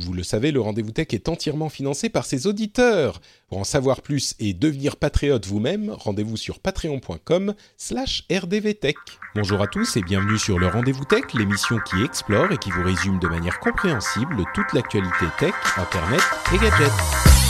Vous le savez, le rendez-vous tech est entièrement financé par ses auditeurs. Pour en savoir plus et devenir patriote vous-même, rendez-vous sur patreon.com/slash rdvtech. Bonjour à tous et bienvenue sur le rendez-vous tech, l'émission qui explore et qui vous résume de manière compréhensible toute l'actualité tech, internet et gadgets.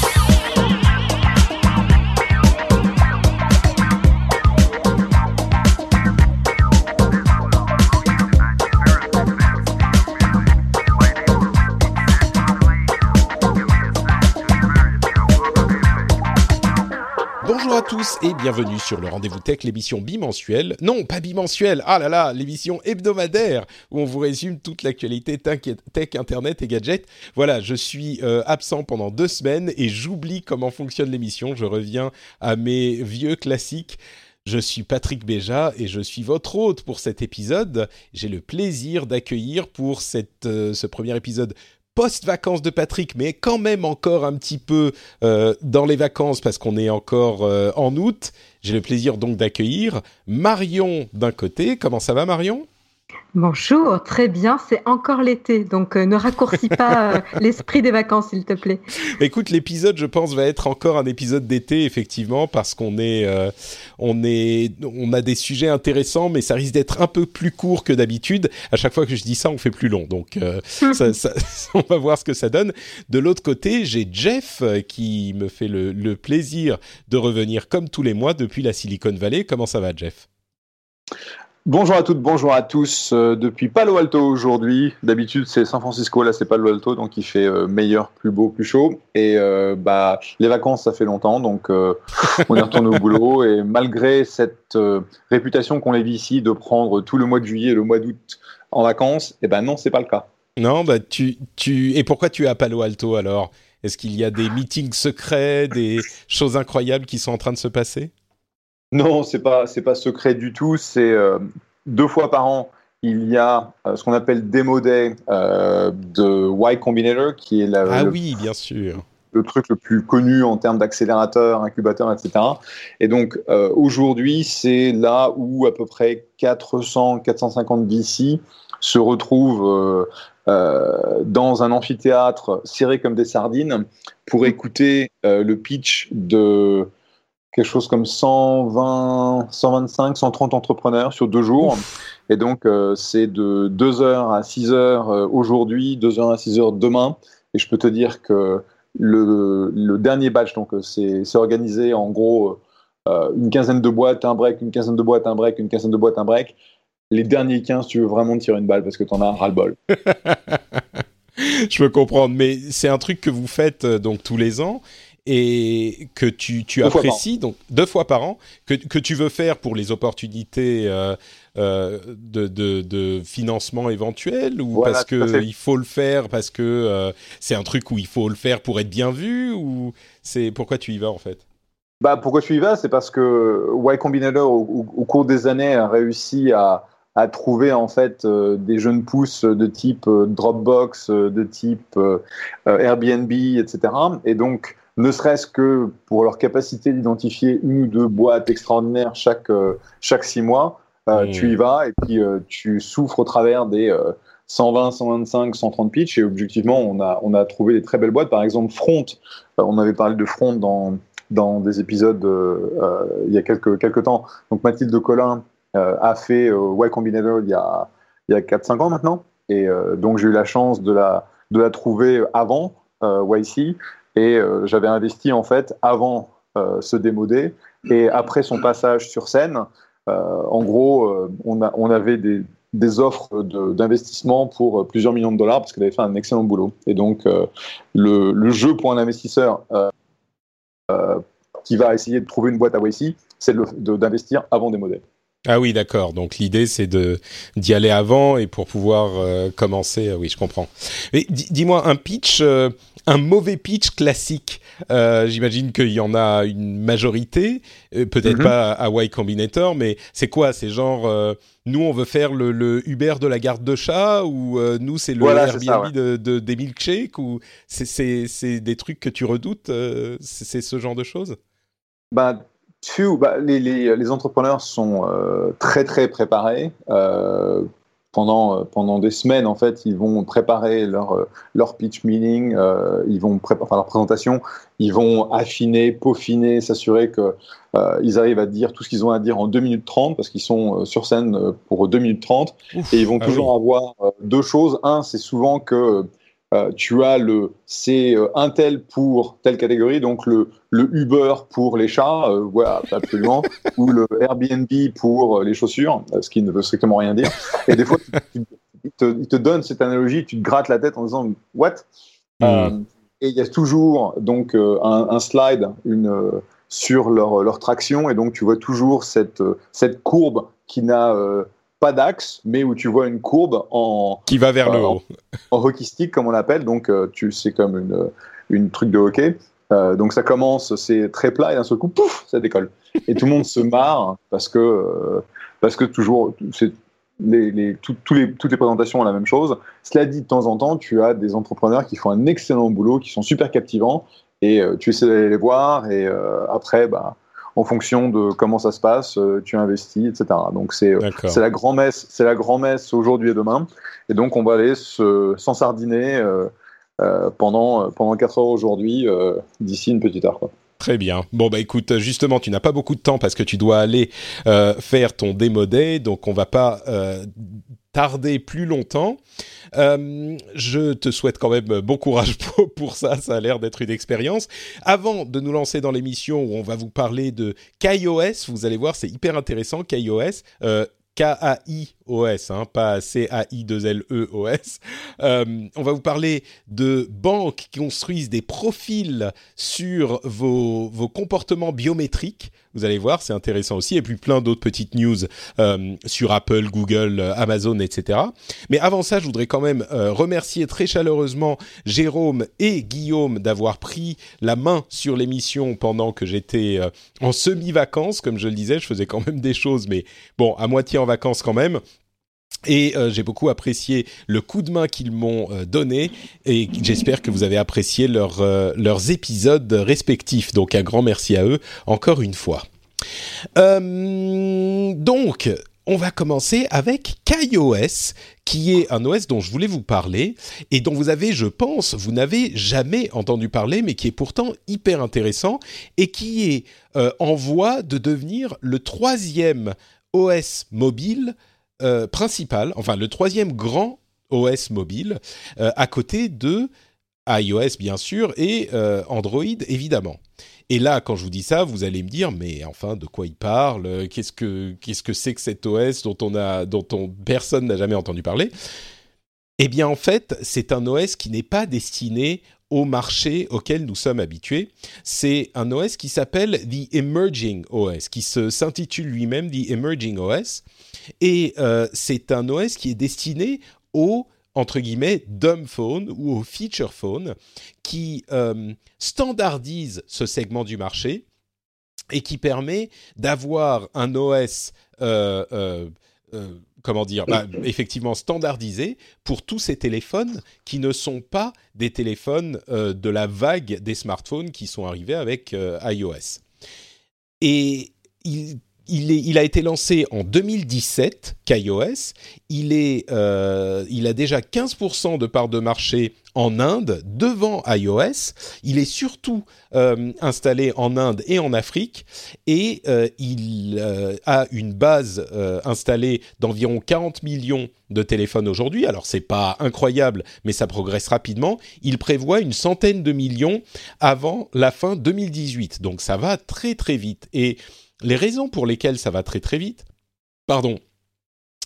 Bonjour à tous et bienvenue sur le Rendez-vous Tech, l'émission bimensuelle. Non, pas bimensuelle, ah là là, l'émission hebdomadaire où on vous résume toute l'actualité tech, internet et gadgets. Voilà, je suis euh, absent pendant deux semaines et j'oublie comment fonctionne l'émission. Je reviens à mes vieux classiques. Je suis Patrick Béja et je suis votre hôte pour cet épisode. J'ai le plaisir d'accueillir pour cette, euh, ce premier épisode post-vacances de Patrick, mais quand même encore un petit peu euh, dans les vacances parce qu'on est encore euh, en août. J'ai le plaisir donc d'accueillir Marion d'un côté. Comment ça va Marion? Bonjour, très bien, c'est encore l'été, donc euh, ne raccourcis pas euh, l'esprit des vacances, s'il te plaît. Écoute, l'épisode, je pense, va être encore un épisode d'été, effectivement, parce qu'on est, euh, on est, on a des sujets intéressants, mais ça risque d'être un peu plus court que d'habitude. À chaque fois que je dis ça, on fait plus long, donc ça, ça, on va voir ce que ça donne. De l'autre côté, j'ai Jeff qui me fait le, le plaisir de revenir comme tous les mois depuis la Silicon Valley. Comment ça va, Jeff? Bonjour à toutes, bonjour à tous. Euh, depuis Palo Alto aujourd'hui. D'habitude c'est San Francisco, là c'est Palo Alto, donc il fait euh, meilleur, plus beau, plus chaud. Et euh, bah les vacances ça fait longtemps, donc on est retourné au boulot. Et malgré cette réputation qu'on avait ici de prendre tout le mois de juillet et le mois d'août en vacances, eh ben non c'est pas le cas. Non, bah tu, tu et pourquoi tu es à Palo Alto alors? Est-ce qu'il y a des meetings secrets, des choses incroyables qui sont en train de se passer? Non, c'est pas c'est pas secret du tout. C'est euh, deux fois par an, il y a euh, ce qu'on appelle Demo Day euh, de Y Combinator, qui est la, ah le, oui, bien sûr. le truc le plus connu en termes d'accélérateur, incubateur, etc. Et donc euh, aujourd'hui, c'est là où à peu près 400, 450 VC se retrouvent dans un amphithéâtre serré comme des sardines pour écouter le pitch de quelque chose comme 120, 125, 130 entrepreneurs sur deux jours. Et donc, euh, c'est de 2h à 6h euh, aujourd'hui, 2h à 6h demain. Et je peux te dire que le, le dernier batch, donc c'est organisé en gros euh, une quinzaine de boîtes, un break, une quinzaine de boîtes, un break, une quinzaine de boîtes, un break. Les derniers 15, tu veux vraiment tirer une balle parce que tu en as ras-le-bol. je peux comprendre, mais c'est un truc que vous faites donc tous les ans et que tu, tu apprécies, donc deux fois par an, que, que, tu veux faire pour les opportunités euh, euh, de, de, de, financement éventuel ou voilà, parce qu'il faut le faire, parce que euh, c'est un truc où il faut le faire pour être bien vu ou c'est pourquoi tu y vas en fait? Bah, Pourquoi tu y vas C'est parce que Y Combinator, au, au, cours des années, a réussi à, à trouver en fait des jeunes pousses de type Dropbox, de type Airbnb, etc. Et donc, ne serait-ce que pour leur capacité d'identifier une ou deux boîtes extraordinaires chaque, euh, chaque six mois, euh, mmh. tu y vas et puis euh, tu souffres au travers des 120, 125, 130 pitch et objectivement, on a, on a trouvé des très belles boîtes. Par exemple, Front, on avait parlé de Front dans, dans des épisodes il y a quelques, quelques temps. Donc Mathilde Collin a fait Y Combinator il y a, il y a 4-5 ans maintenant. Et donc j'ai eu la chance de la, de la trouver avant YC et euh, j'avais investi en fait avant euh, ce démodé et après son passage sur scène. Euh, en gros, on, avait des, offres d'investissement pour plusieurs millions de dollars parce qu'elle avait fait un excellent boulot. Et donc, le, jeu pour un investisseur qui va essayer de trouver une boîte à YC, c'est d'investir avant des modèles. Ah oui, d'accord. Donc l'idée c'est de d'y aller avant et pour pouvoir euh, commencer. oui, je comprends. Mais dis-moi un pitch, un mauvais pitch classique. J'imagine qu'il y en a une majorité, peut-être mhm. pas à Y Combinator, mais c'est quoi C'est genre nous on veut faire le, Uber de la garde de chat ou nous c'est le Airbnb de, des milkshakes ou c'est des trucs que tu redoutes C'est ce genre de choses? Bah, bah, les, les, les, entrepreneurs sont euh, très très préparés. Euh, pendant, euh, pendant des semaines, en fait, ils vont préparer leur, leur pitch meeting, ils vont enfin, leur présentation, ils vont affiner, peaufiner, s'assurer qu'ils arrivent à dire tout ce qu'ils ont à dire en 2 minutes 30, parce qu'ils sont sur scène pour 2 minutes 30, et ils vont ah toujours avoir deux choses. Un, c'est souvent que euh, tu as le c'est euh, un tel pour telle catégorie, donc le, le Uber pour les chats, euh, voilà, absolument, ou le Airbnb pour les chaussures, ce qui ne veut strictement rien dire. Et des fois, il te, te donne cette analogie, tu te grattes la tête en disant what? Hmm. Et il y a toujours donc un, un slide une, sur leur, leur traction, et donc tu vois toujours cette, cette courbe qui n'a pas d'axe, mais où tu vois une courbe en qui va vers le haut, en, hockey stick comme on l'appelle. Donc euh, tu c'est comme une une truc de hockey. Euh, donc ça commence, c'est très plat et d'un seul coup, pouf, ça décolle. Et tout le monde se marre parce que euh, parce que toujours c'est les, les, les, toutes les présentations ont la même chose. Cela dit, de temps en temps, tu as des entrepreneurs qui font un excellent boulot, qui sont super captivants, et tu essaies d'aller les voir, et après, bah, en fonction de comment ça se passe, euh, tu investis, etc. Donc c'est euh, c'est la grand messe, c'est la grand messe aujourd'hui et demain, et donc on va aller s'ensardiner euh, pendant pendant quatre heures aujourd'hui d'ici une petite heure. Quoi. Très bien. Bon bah écoute, justement, tu n'as pas beaucoup de temps parce que tu dois aller faire ton démo day, donc on va pas tarder plus longtemps. Euh, je te souhaite quand même bon courage pour, ça, ça a l'air d'être une expérience. Avant de nous lancer dans l'émission où on va vous parler de KaiOS, vous allez voir, c'est hyper intéressant, KaiOS. Euh, K-A-I-O-S, hein, pas C-A-I-2-L-E-O-S. Euh, on va vous parler de banques qui construisent des profils sur vos, vos comportements biométriques vous allez voir, c'est intéressant aussi. Et puis plein d'autres petites news euh, sur Apple, Google, euh, Amazon, etc. Mais avant ça, je voudrais quand même remercier très chaleureusement Jérôme et Guillaume d'avoir pris la main sur l'émission pendant que j'étais en semi-vacances. Comme je le disais, je faisais quand même des choses, mais bon, à moitié en vacances quand même. Et j'ai beaucoup apprécié le coup de main qu'ils m'ont donné et j'espère que vous avez apprécié leurs épisodes respectifs. Donc un grand merci à eux encore une fois. Euh, donc, on va commencer avec KaiOS, qui est un OS dont je voulais vous parler et dont vous avez, je pense, vous n'avez jamais entendu parler, mais qui est pourtant hyper intéressant et qui est euh, en voie de devenir le troisième OS mobile euh, principal, enfin le troisième grand OS mobile, à côté de iOS bien sûr et Android évidemment. Et là, quand je vous dis ça, vous allez me dire, mais enfin, de quoi il parle? Qu'est-ce que qu'est-ce que c'est que cet OS dont on a, dont on, personne n'a jamais entendu parler? Eh bien, en fait, c'est un OS qui n'est pas destiné au marché auquel nous sommes habitués. C'est un OS qui s'appelle The Emerging OS, qui s'intitule lui-même The Emerging OS, et euh, c'est un OS qui est destiné aux entre guillemets dumb phone ou au feature phone qui euh, standardise ce segment du marché et qui permet d'avoir un OS euh, euh, comment dire, bah, effectivement standardisé pour tous ces téléphones qui ne sont pas des téléphones de la vague des smartphones qui sont arrivés avec iOS. Et il il, a été lancé en 2017, KaiOS. Il, euh, il a déjà 15% de part de marché en Inde devant iOS. Il est surtout euh, installé en Inde et en Afrique et euh, il a une base installée d'environ 40 millions de téléphones aujourd'hui. Alors c'est pas incroyable, mais ça progresse rapidement. Il prévoit une centaine de millions avant la fin 2018. Donc ça va très très vite et les raisons pour lesquelles ça va très très vite, pardon,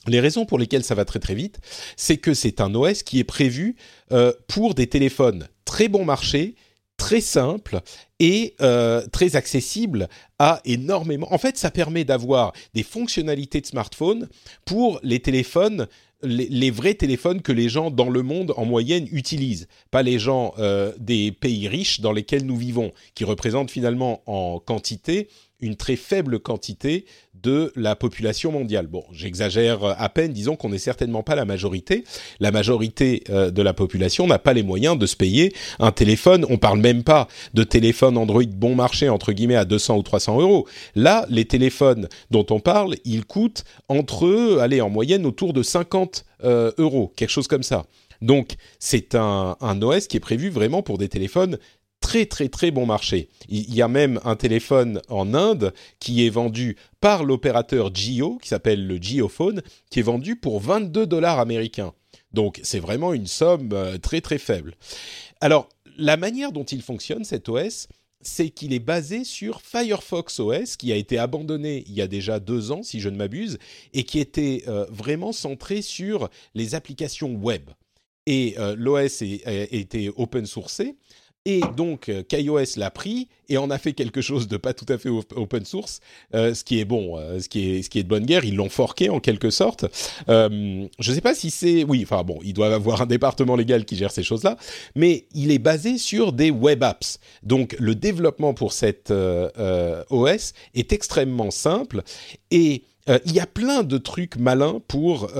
les raisons pour lesquelles ça va très très vite, c'est que c'est un OS qui est prévu euh, pour des téléphones très bon marché, très simple et euh, très accessible à énormément. En fait, ça permet d'avoir des fonctionnalités de smartphone pour les téléphones les, vrais téléphones que les gens dans le monde en moyenne utilisent, pas les gens euh, des pays riches dans lesquels nous vivons, qui représentent finalement en quantité une très faible quantité de la population mondiale. Bon, j'exagère à peine, disons qu'on n'est certainement pas la majorité. La majorité euh, de la population n'a pas les moyens de se payer un téléphone. On parle même pas de téléphone Android bon marché, entre guillemets, à 200 ou 300 euros. Là, les téléphones dont on parle, ils coûtent entre, allez, en moyenne autour de 50 euh, euros, quelque chose comme ça. Donc, c'est un, un OS qui est prévu vraiment pour des téléphones très très très bon marché. Il y a même un téléphone en Inde qui est vendu par l'opérateur Jio, qui s'appelle le Phone, qui est vendu pour 22 dollars américains. Donc c'est vraiment une somme euh, très très faible. Alors la manière dont il fonctionne cet OS, c'est qu'il est basé sur Firefox OS, qui a été abandonné il y a déjà deux ans, si je ne m'abuse, et qui était euh, vraiment centré sur les applications web. Et l'OS était open sourcé, et donc, euh, KaiOS l'a pris et en a fait quelque chose de pas tout à fait open source, euh, ce qui est bon, euh, ce, qui est, de bonne guerre. Ils l'ont forqué en quelque sorte. je ne sais pas si c'est... Oui, enfin bon, ils doivent avoir un département légal qui gère ces choses-là, mais il est basé sur des web apps. Donc, le développement pour cette OS est extrêmement simple et il y a plein de trucs malins pour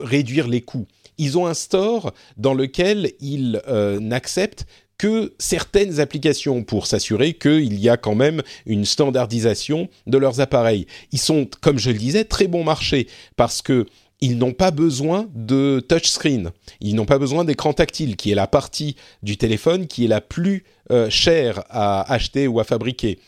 réduire les coûts ils ont un store dans lequel ils n'acceptent que certaines applications pour s'assurer qu'il y a quand même une standardisation de leurs appareils. Ils sont, comme je le disais, très bon marché parce que ils n'ont pas besoin de touchscreen, ils n'ont pas besoin d'écran tactile, qui est la partie du téléphone qui est la plus euh, chère à acheter ou à fabriquer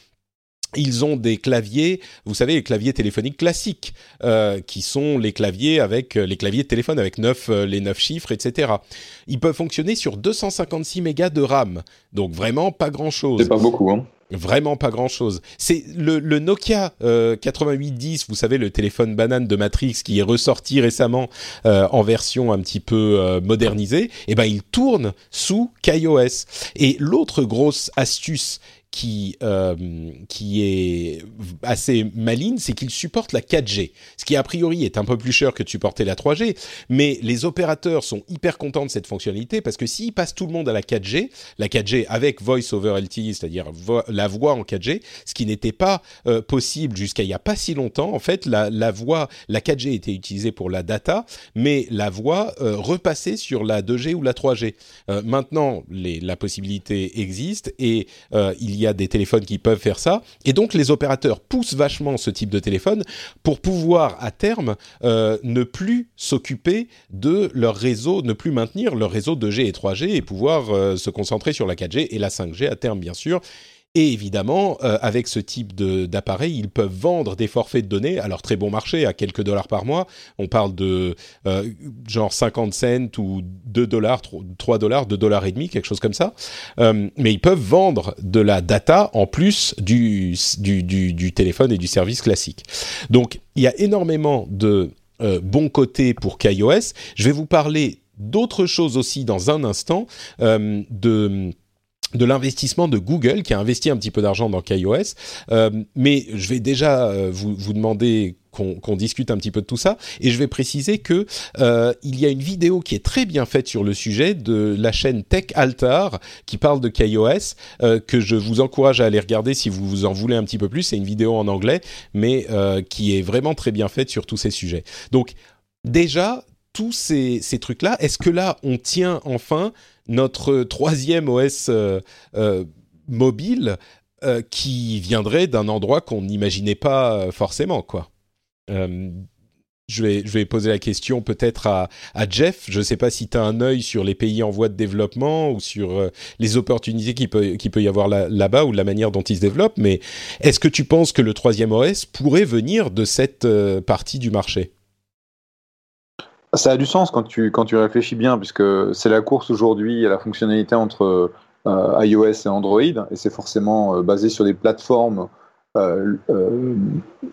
ils ont des claviers, vous savez, les claviers téléphoniques classiques, euh, qui sont les claviers avec euh, les claviers de téléphone avec neuf, euh, les neuf chiffres, etc. Ils peuvent fonctionner sur 256 mégas de RAM, donc vraiment pas grand chose. C'est pas beaucoup, hein. Vraiment pas grand chose. C'est le, Nokia 8810, vous savez le téléphone banane de Matrix qui est ressorti récemment en version un petit peu modernisée. Et eh ben il tourne sous KaiOS. Et l'autre grosse astuce qui, euh, qui est assez maligne, c'est qu'il supporte la 4G, ce qui a priori est un peu plus cher que de supporter la 3G, mais les opérateurs sont hyper contents de cette fonctionnalité parce que s'ils passent tout le monde à la 4G, la 4G avec Voice over LTE, c'est-à-dire la voix en 4G, ce qui n'était pas euh, possible jusqu'à il n'y a pas si longtemps, en fait, la, la voix, la 4G était utilisée pour la data, mais la voix euh, repassait sur la 2G ou la 3G. maintenant, les, la possibilité existe et il y a y a des téléphones qui peuvent faire ça. Et donc les opérateurs poussent vachement ce type de téléphone pour pouvoir à terme euh, ne plus s'occuper de leur réseau, ne plus maintenir leur réseau 2G et 3G et pouvoir euh, se concentrer sur la 4G et la 5G à terme bien sûr. Et évidemment, euh, avec ce type d'appareil, ils peuvent vendre des forfaits de données, alors très bon marché, à quelques dollars par mois. On parle de euh, genre 50 cents ou 2 dollars, 3 dollars, 2 dollars et demi, quelque chose comme ça. Euh, mais ils peuvent vendre de la data en plus du, du, du, du, téléphone et du service classique. Donc, il y a énormément de bons côtés pour KaiOS. Je vais vous parler d'autres choses aussi dans un instant, de de l'investissement de Google qui a investi un petit peu d'argent dans KaiOS. Euh, mais je vais déjà euh, vous, vous demander qu'on discute un petit peu de tout ça. Et je vais préciser que euh, il y a une vidéo qui est très bien faite sur le sujet de la chaîne Tech Altar qui parle de KaiOS que je vous encourage à aller regarder si vous vous en voulez un petit peu plus. C'est une vidéo en anglais, mais qui est vraiment très bien faite sur tous ces sujets. Donc déjà tous ces, trucs-là, est-ce que là on tient enfin notre troisième OS euh, euh, mobile euh, qui viendrait d'un endroit qu'on n'imaginait pas forcément, quoi? je vais, poser la question peut-être à, Jeff. Je ne sais pas si tu as un œil sur les pays en voie de développement ou sur les opportunités qu'il peut, peut y avoir là-bas ou la manière dont ils se développent, mais est-ce que tu penses que le troisième OS pourrait venir de cette partie du marché? Ça a du sens quand tu, quand tu réfléchis bien, puisque c'est la course aujourd'hui à la fonctionnalité entre euh, iOS et Android, et c'est forcément euh, basé sur des plateformes euh,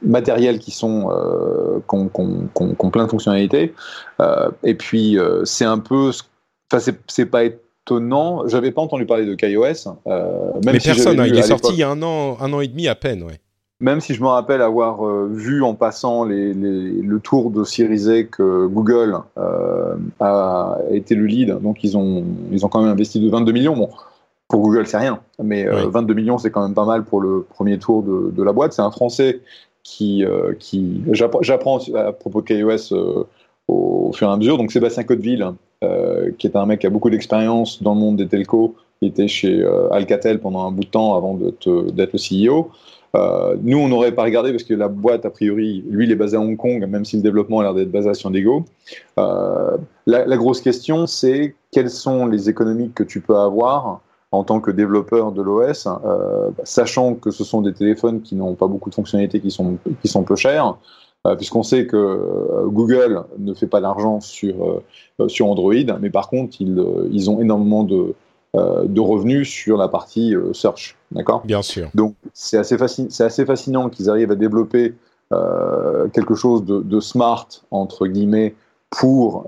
matérielles qui sont qui ont, plein de fonctionnalités. et puis c'est un peu, enfin c'est pas étonnant. J'avais pas entendu parler de KaiOS. Même Mais personne, hein, il est sorti il y a un an, un an et demi à peine, ouais. Même si je me rappelle avoir euh, vu en passant les, le tour de Series que Google euh, a été le lead, donc ils ont, ils ont quand même investi de 22 millions. Bon, pour Google, c'est rien, mais 22 millions, c'est quand même pas mal pour le premier tour de, de la boîte. C'est un Français qui, qui j'apprends à propos de KaiOS au fur et à mesure. Donc Sébastien Cotteville, euh, qui est un mec qui a beaucoup d'expérience dans le monde des telcos, qui était chez euh, Alcatel pendant un bout de temps avant d'être le CEO. Euh, nous, on n'aurait pas regardé parce que la boîte, a priori, lui, il est basé à Hong Kong, même si le développement a l'air d'être basé à San Diego. La, la, grosse question, c'est quelles sont les économies que tu peux avoir en tant que développeur de l'OS, sachant que ce sont des téléphones qui n'ont pas beaucoup de fonctionnalités, qui sont, qui sont peu chers. Euh, puisqu'on sait que euh, Google ne fait pas d'argent sur, euh, sur Android, mais par contre, ils, ils ont énormément de, de revenus sur la partie search. D'accord? Bien sûr. Donc, c'est assez, assez fascinant qu'ils arrivent à développer quelque chose de, de, smart, entre guillemets, pour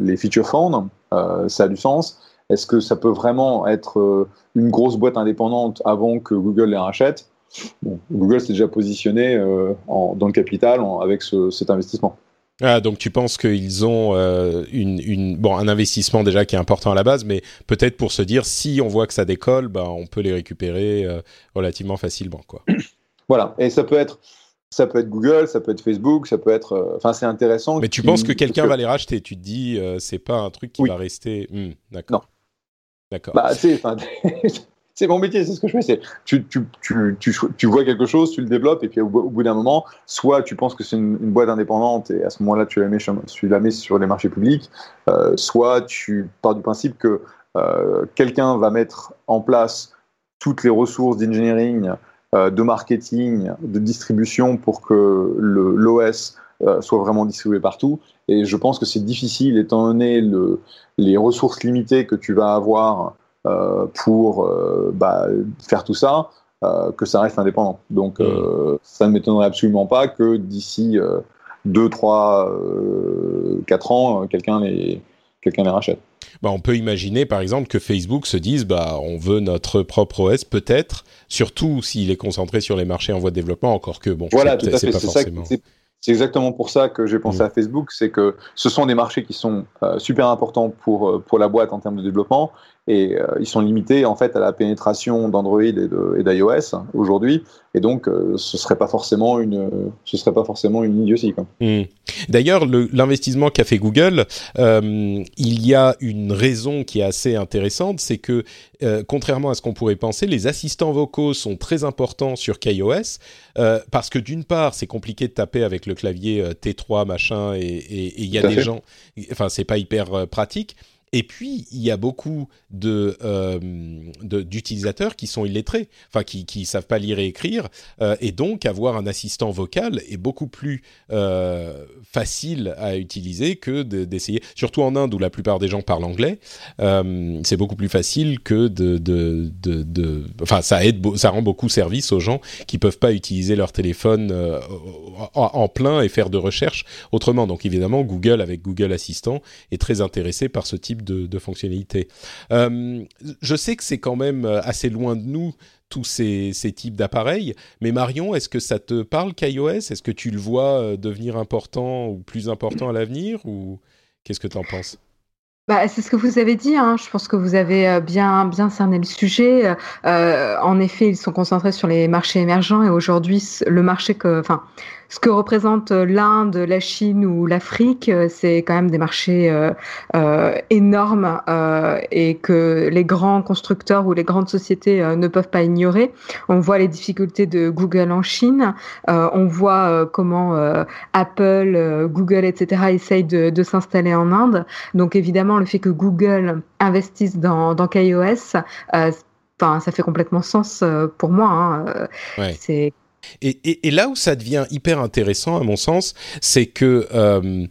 les feature phones. ça a du sens. Est-ce que ça peut vraiment être une grosse boîte indépendante avant que Google les rachète? Google s'est déjà positionné euh, dans le capital avec cet investissement. Ah, donc tu penses qu'ils ont euh, une, bon, un investissement déjà qui est important à la base, mais peut-être pour se dire si on voit que ça décolle, ben, on peut les récupérer euh, relativement facilement. Quoi. Voilà, et ça peut être ça peut être Google, ça peut être Facebook, ça peut être. Enfin, c'est intéressant. Mais tu penses que quelqu'un va les racheter? Tu te dis, c'est pas un truc qui va rester. D'accord. Non. D'accord. Bah, c'est mon métier, c'est ce que je fais. C'est tu, tu, tu, tu, vois quelque chose, tu le développes, et puis au, bout d'un moment, soit tu penses que c'est une, boîte indépendante, et à ce moment-là, tu la mets, la sur les marchés publics, euh, soit tu pars du principe que euh, quelqu'un va mettre en place toutes les ressources d'engineering, euh, de marketing, de distribution pour que l'OS soit vraiment distribué partout. Et je pense que c'est difficile, étant donné le, les ressources limitées que tu vas avoir pour euh, bah, faire tout ça, euh, que ça reste indépendant. Donc mm. ça ne m'étonnerait absolument pas que d'ici 2, 3, 4 ans, quelqu'un les, rachète. Bah, on peut imaginer par exemple que Facebook se dise bah on veut notre propre OS peut-être, surtout s'il est concentré sur les marchés en voie de développement, encore que bon, voilà, c'est pas forcément. C'est exactement pour ça que j'ai pensé mm. à Facebook, c'est que ce sont des marchés qui sont super importants pour, pour la boîte en termes de développement et euh, ils sont limités en fait à la pénétration d'Android et d'iOS aujourd'hui et donc euh, ce serait pas forcément une ce serait pas forcément une idiotie. Hmm. D'ailleurs l'investissement qu'a fait Google euh, il y a une raison qui est assez intéressante c'est que contrairement à ce qu'on pourrait penser les assistants vocaux sont très importants sur KaiOS parce que d'une part c'est compliqué de taper avec le clavier T3 machin et il y a des gens enfin c'est pas hyper pratique et puis, il y a beaucoup euh, d'utilisateurs qui sont illettrés, enfin qui ne savent pas lire et écrire, euh, et donc avoir un assistant vocal est beaucoup plus euh, facile à utiliser que d'essayer, surtout en Inde où la plupart des gens parlent anglais, c'est beaucoup plus facile que de, de, de, enfin ça aide, ça rend beaucoup service aux gens qui peuvent pas utiliser leur téléphone en, en, plein et faire de recherche autrement. Donc évidemment, Google avec Google Assistant est très intéressé par ce type de, fonctionnalités. Euh, je sais que c'est quand même euh, assez loin de nous tous ces, types d'appareils, mais Marion, est-ce que ça te parle qu'iOS Est-ce que tu le vois euh, devenir important ou plus important à l'avenir ou qu'est-ce que tu en penses? Bah, c'est ce que vous avez dit. Hein. Je pense que vous avez bien bien cerné le sujet. en effet, ils sont concentrés sur les marchés émergents et aujourd'hui, le marché que, enfin, ce que représente euh, l'Inde, la Chine ou l'Afrique, euh, c'est quand même des marchés euh, énormes et que les grands constructeurs ou les grandes sociétés ne peuvent pas ignorer. On voit les difficultés de Google en Chine, on voit comment Apple, Google, etc. essayent de, s'installer en Inde. Donc évidemment, le fait que Google investisse dans, dans KaiOS, Enfin, ça fait complètement sens pour moi. Hein. C'est et, là où ça devient hyper intéressant, à mon sens, c'est que euh,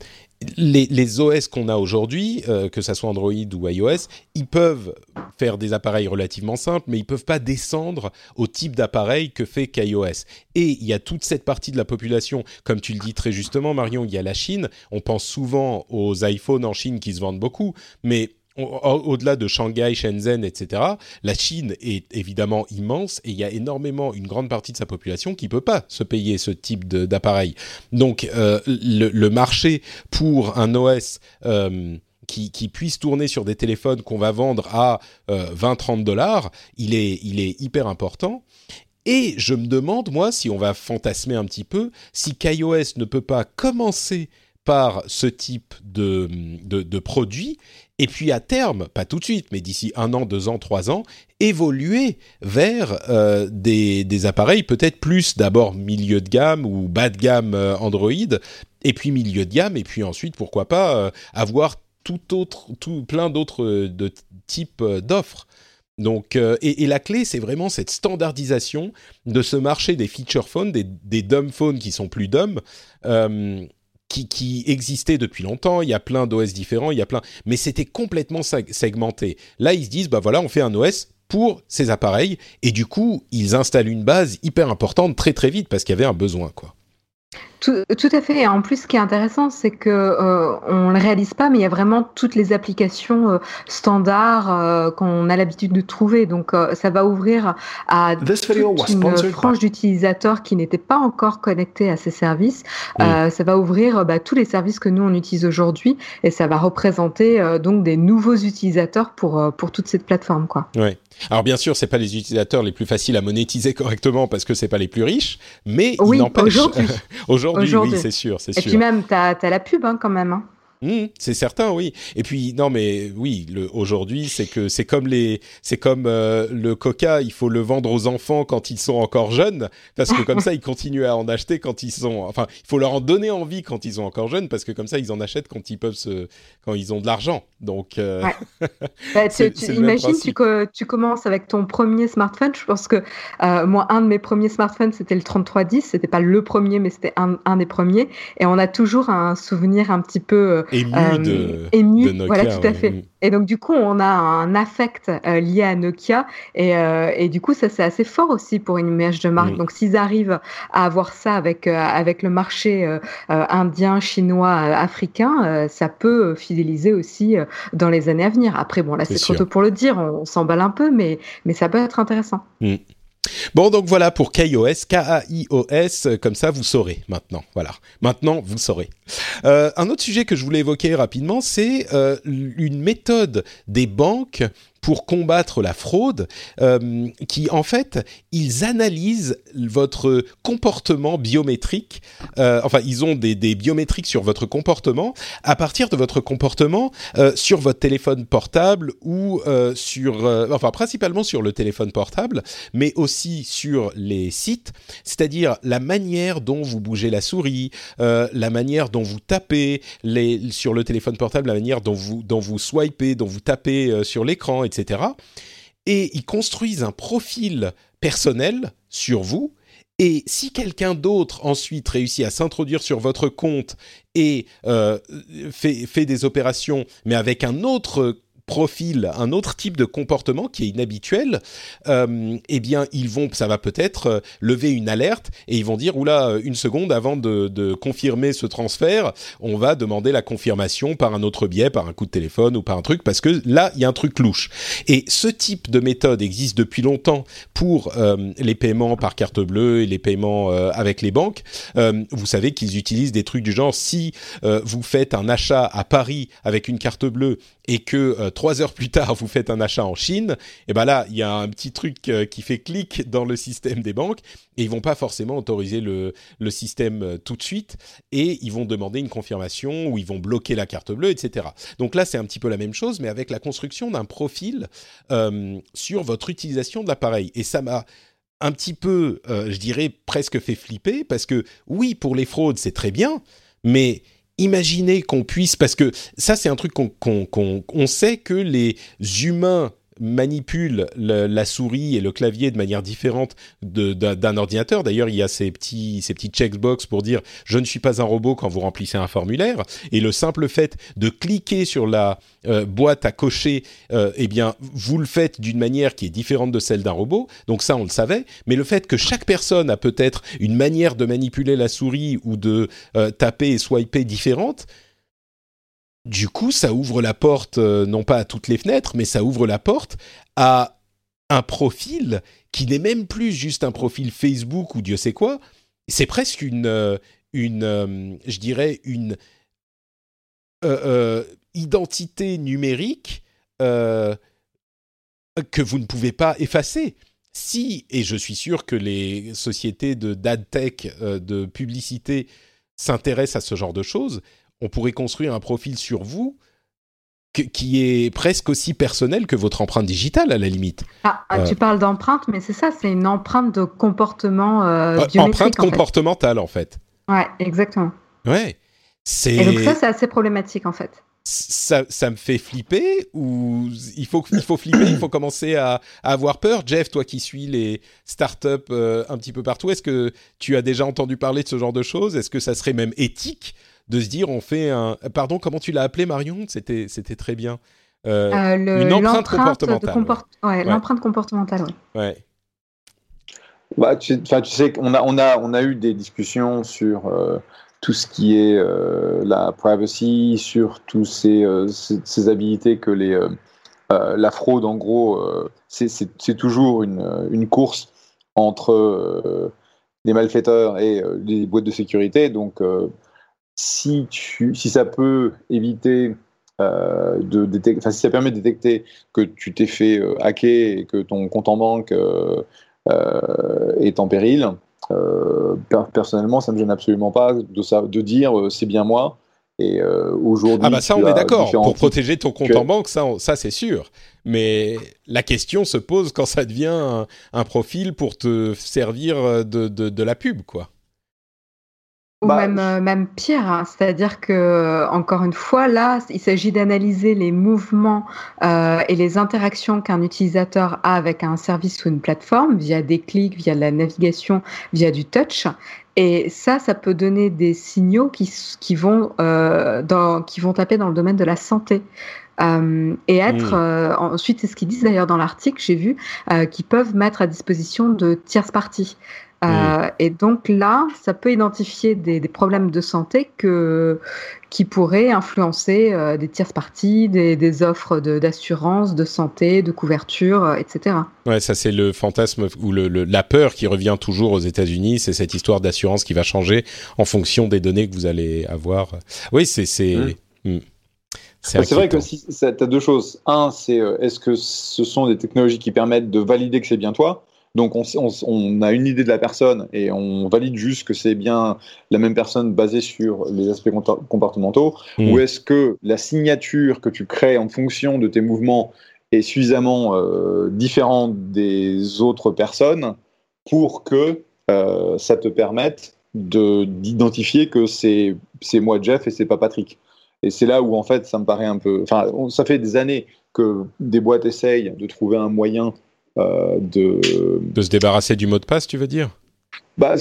les, OS qu'on a aujourd'hui, euh, que ça soit Android ou iOS, ils peuvent faire des appareils relativement simples, mais ils peuvent pas descendre au type d'appareil que fait qu'iOS. Et il y a toute cette partie de la population, comme tu le dis très justement, Marion, il y a la Chine. On pense souvent aux iPhones en Chine qui se vendent beaucoup, mais au-delà de Shanghai, Shenzhen, etc., la Chine est évidemment immense et il y a énormément, une grande partie de sa population qui peut pas se payer ce type d'appareil. Donc euh, le, marché pour un OS euh, qui, puisse tourner sur des téléphones qu'on va vendre à 20-30 euh, dollars, il est, hyper important. Et je me demande, moi, si on va fantasmer un petit peu, si KaiOS ne peut pas commencer par ce type de produit et puis à terme, pas tout de suite, mais d'ici un an, deux ans, trois ans, évoluer vers euh, des, appareils peut-être plus d'abord milieu de gamme ou bas de gamme euh, Android, et puis milieu de gamme, et puis ensuite, pourquoi pas, euh, avoir tout autre, tout, plein d'autres types d'offres. Donc, et, la clé, c'est vraiment cette standardisation de ce marché des feature phones, des dumb phones qui sont plus dumb, qui, existait depuis longtemps. Il y a plein d'OS différents, il y a plein, mais c'était complètement segmenté. Là, ils se disent, bah voilà, on fait un OS pour ces appareils, et du coup, ils installent une base hyper importante très très vite parce qu'il y avait un besoin, quoi. Tout, à fait. Et en plus, ce qui est intéressant, c'est que euh, on le réalise pas, mais il y a vraiment toutes les applications euh, standards euh, qu'on a l'habitude de trouver. Donc, euh, ça va ouvrir à une frange d'utilisateurs qui n'étaient pas encore connectés à ces services. ça va ouvrir bah, tous les services que nous on utilise aujourd'hui, et ça va représenter donc des nouveaux utilisateurs pour pour toute cette plateforme, quoi. Ouais. Alors bien sûr, c'est pas les utilisateurs les plus faciles à monétiser correctement parce que c'est pas les plus riches, mais oui, il n'empêche aujourd'hui. Aujourd'hui, oui, c'est sûr, c'est sûr. Et puis même, tu as, la pub hein, quand même. Hein. Mmh, c'est certain, oui. Et puis non, mais oui, aujourd'hui, c'est que c'est comme les, c'est comme euh, le Coca. Il faut le vendre aux enfants quand ils sont encore jeunes, parce que comme ça, ils continuent à en acheter quand ils sont. Enfin, il faut leur en donner envie quand ils sont encore jeunes, parce que comme ça, ils en achètent quand ils peuvent se, quand ils ont de l'argent. Donc, euh... bah, tu, imagines, tu, tu, commences avec ton premier smartphone. Je pense que euh, moi, un de mes premiers smartphones, c'était le 3310. C'était pas le premier, mais c'était un, un, des premiers. Et on a toujours un souvenir un petit peu euh, ému, euh, de, Nokia. Voilà, tout à fait. Et donc, du coup, on a un affect euh, lié à Nokia. Et, euh, et du coup, ça, c'est assez fort aussi pour une image de marque. Mm. Donc, s'ils arrivent à avoir ça avec, avec le marché indien, chinois, africain, ça peut fidéliser aussi dans les années à venir. Après, bon, là, c'est trop tôt pour le dire. On, s'emballe un peu, mais, mais ça peut être intéressant. Mm. Bon, donc voilà pour KaiOS, K-A-I-O-S, comme ça vous saurez maintenant. Voilà, maintenant vous saurez. Euh, un autre sujet que je voulais évoquer rapidement, c'est euh, une méthode des banques pour combattre la fraude, euh, qui en fait, ils analysent votre comportement biométrique, euh, enfin, ils ont des, biométriques sur votre comportement à partir de votre comportement euh, sur votre téléphone portable ou sur, enfin, principalement sur le téléphone portable, mais aussi sur les sites, c'est-à-dire la manière dont vous bougez la souris, la manière dont vous tapez sur le téléphone portable, la manière dont vous, dont vous swipez, dont vous tapez sur l'écran, etc. Et ils construisent un profil personnel sur vous. Et si quelqu'un d'autre ensuite réussit à s'introduire sur votre compte et euh, fait, fait, des opérations, mais avec un autre profil, un autre type de comportement qui est inhabituel, euh, eh bien, ils vont, ça va peut-être euh, lever une alerte et ils vont dire, oula, euh, une seconde avant de, confirmer ce transfert, on va demander la confirmation par un autre biais, par un coup de téléphone ou par un truc, parce que là, il y a un truc louche. Et ce type de méthode existe depuis longtemps pour les paiements par carte bleue et les paiements avec les banques. Vous savez qu'ils utilisent des trucs du genre, si vous faites un achat à Paris avec une carte bleue et que euh, trois heures plus tard vous faites un achat en Chine, et ben là il y a un petit truc euh, qui fait clic dans le système des banques et ils vont pas forcément autoriser le, système euh, tout de suite et ils vont demander une confirmation ou ils vont bloquer la carte bleue, etc. Donc là c'est un petit peu la même chose mais avec la construction d'un profil sur votre utilisation de l'appareil et ça m'a un petit peu, je dirais presque fait flipper parce que oui pour les fraudes c'est très bien mais imaginez qu'on puisse, parce que ça c'est un truc qu'on sait que les humains manipule la souris et le clavier de manière différente d'un ordinateur. D'ailleurs, il y a ces petits, ces petits checkbox pour dire je ne suis pas un robot quand vous remplissez un formulaire. Et le simple fait de cliquer sur la euh, boîte à cocher, euh, eh bien, vous le faites d'une manière qui est différente de celle d'un robot. Donc ça, on le savait. Mais le fait que chaque personne a peut-être une manière de manipuler la souris ou de euh, taper et swiper différente, du coup, ça ouvre la porte, non pas à toutes les fenêtres, mais ça ouvre la porte à un profil qui n'est même plus juste un profil Facebook ou Dieu sait quoi. C'est presque une, une je dirais, une identité numérique que vous ne pouvez pas effacer si, et je suis sûr que les sociétés de d'adtech, euh, de publicité s'intéressent à ce genre de choses, on pourrait construire un profil sur vous qui est presque aussi personnel que votre empreinte digitale à la limite. Ah, ah tu euh. parles d'empreinte, mais c'est ça, c'est une empreinte de comportement euh, euh Empreinte comportementale en fait. Ouais, exactement. Ouais. Et donc ça, c'est assez problématique en fait ça, ça, me fait flipper ou il faut, il faut flipper, il faut commencer à, avoir peur. Jeff, toi qui suis les startups euh, un petit peu partout, est-ce que tu as déjà entendu parler de ce genre de choses? Est-ce que ça serait même éthique de se dire on fait un... Pardon, comment tu l'as appelé Marion? C'était très bien. Euh, euh, une empreinte comportementale. ouais. L'empreinte comportementale, oui. Ouais. Bah, tu, tu sais qu'on a, on a, on a eu des discussions sur tout ce qui est euh, la privacy, sur toutes ces, euh, ces, habilités que les, euh, la fraude, en gros, c'est toujours une, une, course entre les malfaiteurs et les boîtes de sécurité. Donc, si, tu, si ça peut éviter de détecter, enfin, si ça permet de détecter que tu t'es fait hacker et que ton compte en banque est en péril, euh, personnellement, ça me gêne absolument pas de, ça, de dire euh, c'est bien moi. Et euh, aujourd'hui, ah bah ça on est d'accord. Pour protéger ton compte en banque, ça, ça c'est sûr. Mais la question se pose quand ça devient un, profil pour te servir de, de, de la pub, quoi. Ou bah, même, euh, même pire, hein. c'est-à-dire que euh, encore une fois, là, il s'agit d'analyser les mouvements euh, et les interactions qu'un utilisateur a avec un service ou une plateforme via des clics, via la navigation, via du touch. Et ça, ça peut donner des signaux qui, qui, vont, dans, qui vont taper dans le domaine de la santé. et être mmh. ensuite c'est ce qu'ils disent d'ailleurs dans l'article j'ai vu qui peuvent mettre à disposition de tierces parties euh, et donc là, ça peut identifier des, problèmes de santé que, qui pourraient influencer euh, des tierces parties, des, des offres d'assurance, de, santé, de couverture, euh, etc. Ouais, ça c'est le fantasme ou le, la peur qui revient toujours aux États-Unis, c'est cette histoire d'assurance qui va changer en fonction des données que vous allez avoir. Oui, c'est c'est. Hmm. C'est vrai que si, tu as deux choses. Un, c'est est-ce que ce sont des technologies qui permettent de valider que c'est bien toi? Donc on, a une idée de la personne et on valide juste que c'est bien la même personne basée sur les aspects comportementaux, mmh. ou est-ce que la signature que tu crées en fonction de tes mouvements est suffisamment euh, différente des autres personnes pour que euh, ça te permette d'identifier que c'est moi Jeff et c'est pas Patrick. Et c'est là où en fait ça me paraît un peu. Enfin, ça fait des années que des boîtes essayent de trouver un moyen de... De se débarrasser du mot de passe, tu veux dire? bah,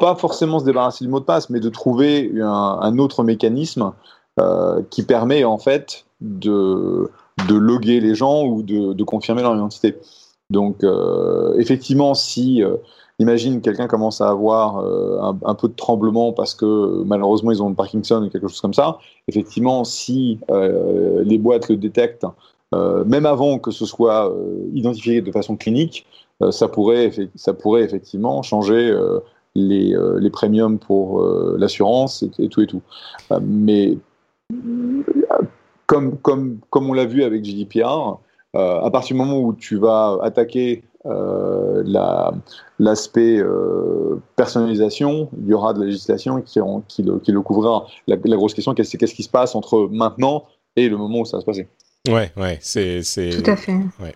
Pas forcément se débarrasser du mot de passe, mais de trouver un, autre mécanisme euh, qui permet en fait de, de loguer les gens ou de, de confirmer leur identité. Donc euh, effectivement, si imagine quelqu'un commence à avoir un, un, peu de tremblement parce que malheureusement ils ont le Parkinson ou quelque chose comme ça, effectivement, si les boîtes le détectent euh, même avant que ce soit euh, identifié de façon clinique, euh, ça, pourrait, ça pourrait effectivement changer les, les, premiums pour l'assurance et, tout et tout. mais comme, comme, comme on l'a vu avec GDPR, à partir du moment où tu vas attaquer l'aspect personnalisation, il y aura de la législation qui, qui, le, couvrira. La grosse question, c'est qu'est-ce qui se passe entre maintenant et le moment où ça va se passer? Ouais, ouais, c'est. Tout à fait. Ouais.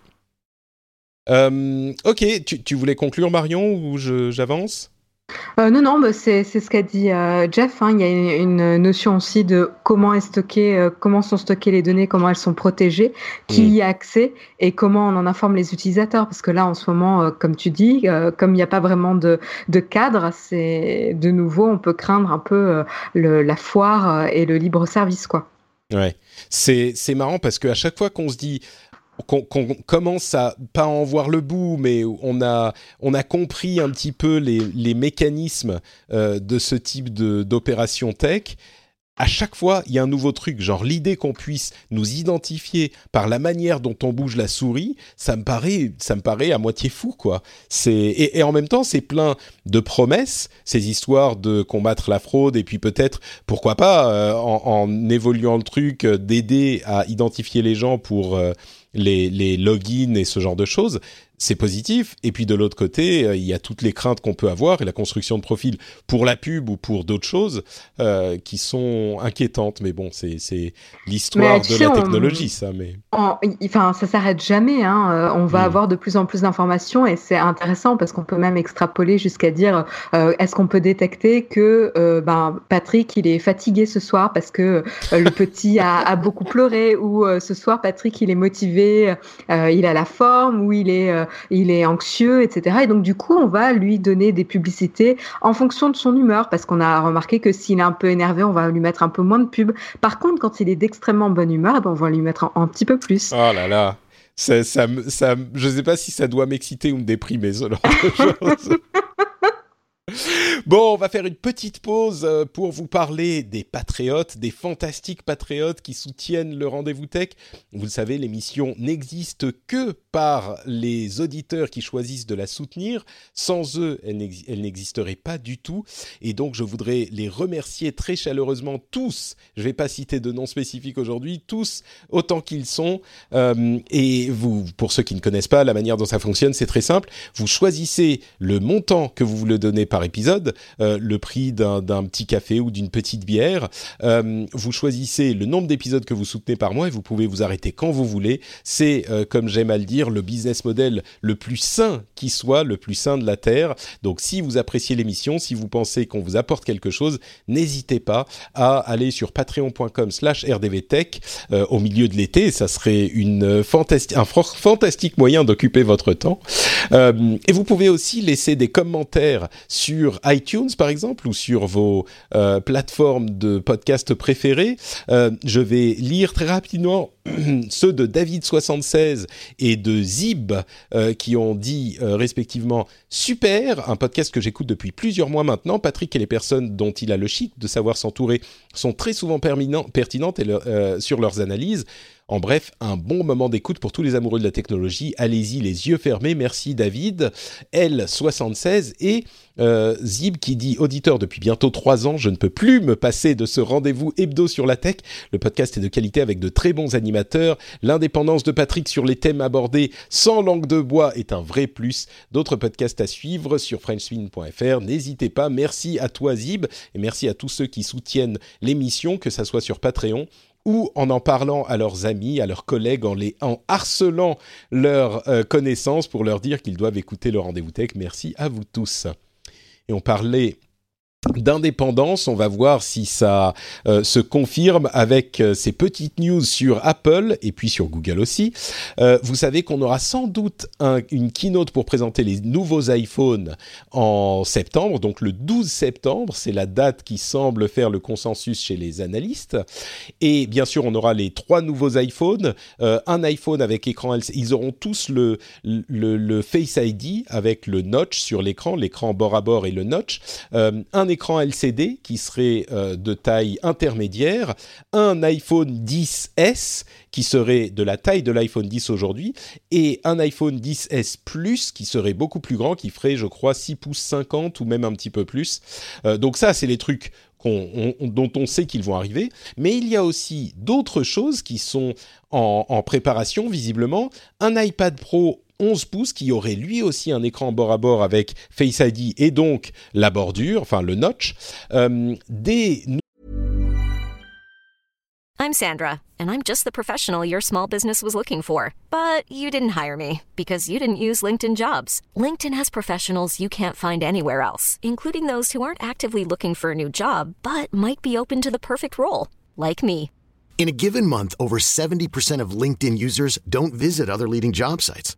Euh, ok, tu, tu, voulais conclure Marion ou j'avance? Euh, non, non, bah, c'est ce qu'a dit euh, Jeff. Hein. Il y a une, notion aussi de comment, est stocké, comment sont stockées les données, comment elles sont protégées, qui mm. y a accès et comment on en informe les utilisateurs. Parce que là, en ce moment, comme tu dis, comme il n'y a pas vraiment de, de cadre, c'est de nouveau, on peut craindre un peu le, la foire et le libre service, quoi. Ouais, c'est marrant parce qu'à chaque fois qu'on se dit qu'on commence à pas en voir le bout, mais on a compris un petit peu les, les mécanismes euh, de ce type d'opération tech. À chaque fois, il y a un nouveau truc. Genre l'idée qu'on puisse nous identifier par la manière dont on bouge la souris, ça me paraît, ça me paraît à moitié fou, quoi. C'est et, en même temps, c'est plein de promesses, ces histoires de combattre la fraude et puis peut-être, pourquoi pas, euh, en, évoluant le truc, euh, d'aider à identifier les gens pour euh, les, les logins et ce genre de choses c'est positif. Et puis de l'autre côté, euh, il y a toutes les craintes qu'on peut avoir et la construction de profil pour la pub ou pour d'autres choses euh, qui sont inquiétantes. Mais bon, c'est l'histoire de la technologie, ça. Mais enfin, ça s'arrête jamais. Hein. Euh, on va hmm. avoir de plus en plus d'informations et c'est intéressant parce qu'on peut même extrapoler jusqu'à dire est-ce qu'on peut détecter que ben, Patrick il est fatigué ce soir parce que le petit a, a, beaucoup pleuré ou ce soir Patrick il est motivé, il a la forme ou il est il est anxieux, etc. Et donc du coup, on va lui donner des publicités en fonction de son humeur, parce qu'on a remarqué que s'il est un peu énervé, on va lui mettre un peu moins de pub. Par contre, quand il est d'extrêmement bonne humeur, eh ben, on va lui mettre un, petit peu plus. Oh là là. Ça, ça, ça, je ne sais pas si ça doit m'exciter ou me déprimer, ce genre de choses. Bon, on va faire une petite pause euh, pour vous parler des patriotes, des fantastiques patriotes qui soutiennent le rendez-vous tech. Vous le savez, l'émission n'existe que par les auditeurs qui choisissent de la soutenir. Sans eux, elle n'existerait pas du tout. Et donc, je voudrais les remercier très chaleureusement tous. Je ne vais pas citer de noms spécifiques aujourd'hui, tous autant qu'ils sont. Euh, et vous, pour ceux qui ne connaissent pas la manière dont ça fonctionne, c'est très simple. Vous choisissez le montant que vous voulez donner par épisode euh, le prix d'un petit café ou d'une petite bière. Euh, vous choisissez le nombre d'épisodes que vous soutenez par mois et vous pouvez vous arrêter quand vous voulez. C'est, euh, comme j'aime à le dire, le business model le plus sain qui soit, le plus sain de la Terre. Donc si vous appréciez l'émission, si vous pensez qu'on vous apporte quelque chose, n'hésitez pas à aller sur patreon.com slash rdvtech au milieu de l'été. Ça serait une fantastique, un fantastique moyen d'occuper votre temps. et vous pouvez aussi laisser des commentaires iTunes par exemple ou sur vos euh, plateformes de podcast préférées. Euh, je vais lire très rapidement ceux de David76 et de Zib euh, qui ont dit respectivement super, un podcast que j'écoute depuis plusieurs mois maintenant. Patrick et les personnes dont il a le chic de savoir s'entourer sont très souvent pertinentes sur leurs analyses. En bref, un bon moment d'écoute pour tous les amoureux de la technologie. Allez-y les yeux fermés. Merci David. L76 et euh, Zib qui dit auditeur depuis bientôt trois ans, je ne peux plus me passer de ce rendez-vous hebdo sur la tech. Le podcast est de qualité avec de très bons animateurs. L'indépendance de Patrick sur les thèmes abordés sans langue de bois est un vrai plus. D'autres podcasts à suivre sur frenchspin.fr. N'hésitez pas. Merci à toi Zib et merci à tous ceux qui soutiennent l'émission, que ça soit sur Patreon ou en en parlant à leurs amis, à leurs collègues, en, les, en harcelant leurs euh, connaissances pour leur dire qu'ils doivent écouter le rendez-vous tech. Merci à vous tous. Et on parlait d'indépendance. On va voir si ça euh, se confirme avec euh, ces petites news sur Apple et puis sur Google aussi. Euh, vous savez qu'on aura sans doute une keynote pour présenter les nouveaux iPhones en septembre, donc le 12 septembre, c'est la date qui semble faire le consensus chez les analystes. Et bien sûr, on aura les trois nouveaux iPhones, un iPhone avec écran LCD, ils auront tous le, le, Face ID avec le notch sur l'écran, l'écran bord à bord et le notch, écran LCD qui serait euh, de taille intermédiaire, un iPhone 10s qui serait de la taille de l'iPhone 10 aujourd'hui, et un iPhone 10s Plus qui serait beaucoup plus grand, qui ferait, je crois, 6 pouces 50 ou même un petit peu plus. Euh, donc ça, c'est les trucs dont on sait qu'ils vont arriver, mais il y a aussi d'autres choses qui sont en, préparation visiblement. Un iPad Pro 11 pouces qui aurait lui aussi un écran bord à bord avec Face ID et donc la bordure, enfin le notch, euh, des I'm Sandra, and I'm just the professional your small business was looking for. But you didn't hire me because you didn't use LinkedIn jobs. LinkedIn has professionals you can't find anywhere else, including those who aren't actively looking for a new job but might be open to the perfect role, like me. In a given month, over 70% of LinkedIn users don't visit other leading job sites.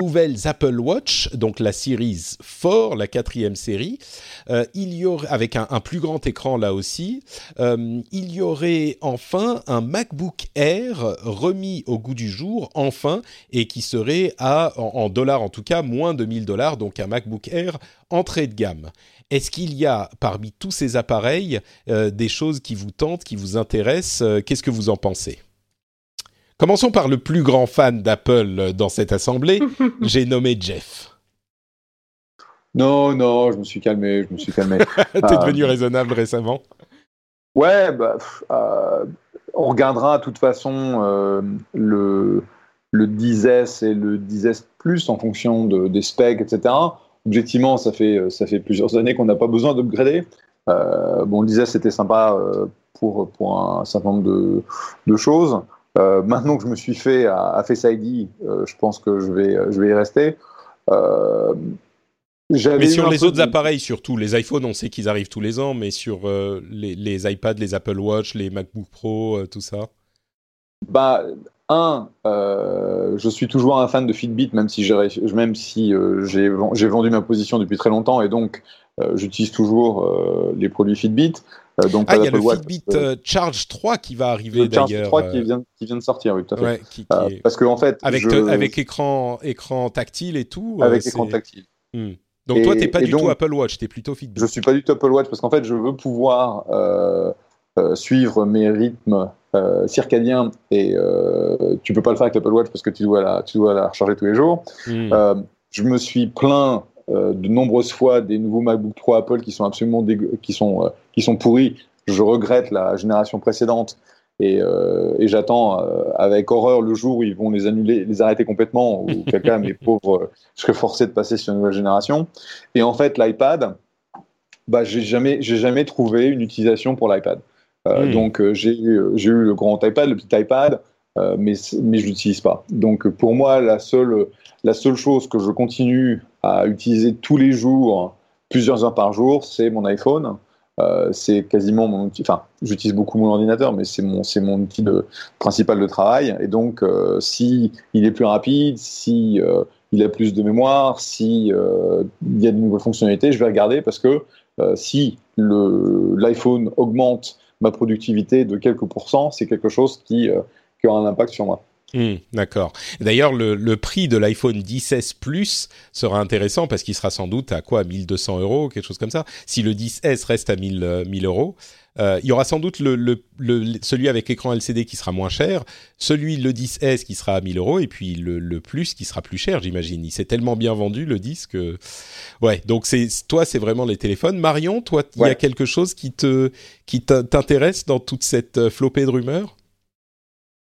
Nouvelles Apple Watch, donc la Series 4, la quatrième série. Euh, il y aurait, avec un, plus grand écran là aussi, euh, il y aurait enfin un MacBook Air remis au goût du jour, enfin, et qui serait à, en, dollars en tout cas, moins de 1000 dollars, donc un MacBook Air entrée de gamme. Est-ce qu'il y a parmi tous ces appareils euh, des choses qui vous tentent, qui vous intéressent Qu'est-ce que vous en pensez? Commençons par le plus grand fan d'Apple dans cette assemblée. J'ai nommé Jeff. Non, non, je me suis calmé, je me suis calmé. T'es es devenu euh, raisonnable récemment. Ouais, bah, euh, on regardera de toute façon euh, le, le 10S et le 10S Plus en fonction de, des specs, etc. Objectivement, ça fait, ça fait plusieurs années qu'on n'a pas besoin d'upgrader. bon, le 10S c'était sympa pour, pour un certain nombre de, de choses. Euh, maintenant que je me suis fait à, Face ID, euh, je pense que je vais, je vais y rester. Euh, mais sur les autres appareils, surtout les iPhones, on sait qu'ils arrivent tous les ans, mais sur les, les, iPads, les Apple Watch, les MacBook Pro, tout ça Bah, un, je suis toujours un fan de Fitbit, même si j'ai même si j'ai vendu ma position depuis très longtemps et donc j'utilise toujours les produits Fitbit. Euh, donc, ah, il y a le Fitbit euh, euh, Charge 3 qui va arriver d'ailleurs. Charge 3 qui vient, qui vient de sortir, oui, tout à fait. Parce que en fait, avec, avec écran, écran tactile et tout. Avec écran tactile. Hmm. Donc toi, tu n'es pas du tout Apple Watch, tu es plutôt Fitbit. Je suis pas du tout Apple Watch parce qu'en fait, je veux pouvoir suivre mes rythmes circadiens et tu peux pas le faire avec l'Apple Watch parce que tu dois la, tu dois la recharger tous les jours. Hmm. je me suis plaint de nombreuses fois des nouveaux MacBook Pro Apple qui sont absolument qui sont euh, qui sont pourris. Je regrette la génération précédente et, euh, et j'attends avec horreur le jour où ils vont les annuler, les arrêter complètement ou quelqu'un mes pauvres je serais forcé de passer sur une nouvelle génération. Et en fait l'iPad, bah j'ai jamais j'ai jamais trouvé une utilisation pour l'iPad. Hmm. Donc j'ai j'ai eu le grand iPad, le petit iPad. Mais, mais je l'utilise pas. Donc pour moi, la seule, la seule chose que je continue à utiliser tous les jours, plusieurs heures par jour, c'est mon iPhone. Euh, c'est quasiment mon outil. Enfin, j'utilise beaucoup mon ordinateur, mais c'est mon mon outil de, principal de travail. Et donc, euh, si est plus rapide, si euh, il a plus de mémoire, si euh, il y a de nouvelles fonctionnalités, je vais regarder parce que si l'iPhone augmente ma productivité de quelques pourcents, c'est quelque chose qui qui aura un impact sur moi. Hmm, d'accord. D'ailleurs, le, prix de l'iPhone 10S Plus sera intéressant parce qu'il sera sans doute à quoi 1200 euros, quelque chose comme ça. Si le 10S reste à 1000, 1000 euh, euros, euh, il y aura sans doute le, celui avec écran LCD qui sera moins cher, celui le 10S qui sera à 1000 euros et puis le, Plus qui sera plus cher, j'imagine. Il s'est tellement bien vendu le disque. Ouais, donc c'est toi, c'est vraiment les téléphones. Marion, toi, il y a quelque chose qui te qui t'intéresse dans toute cette euh, flopée de rumeurs?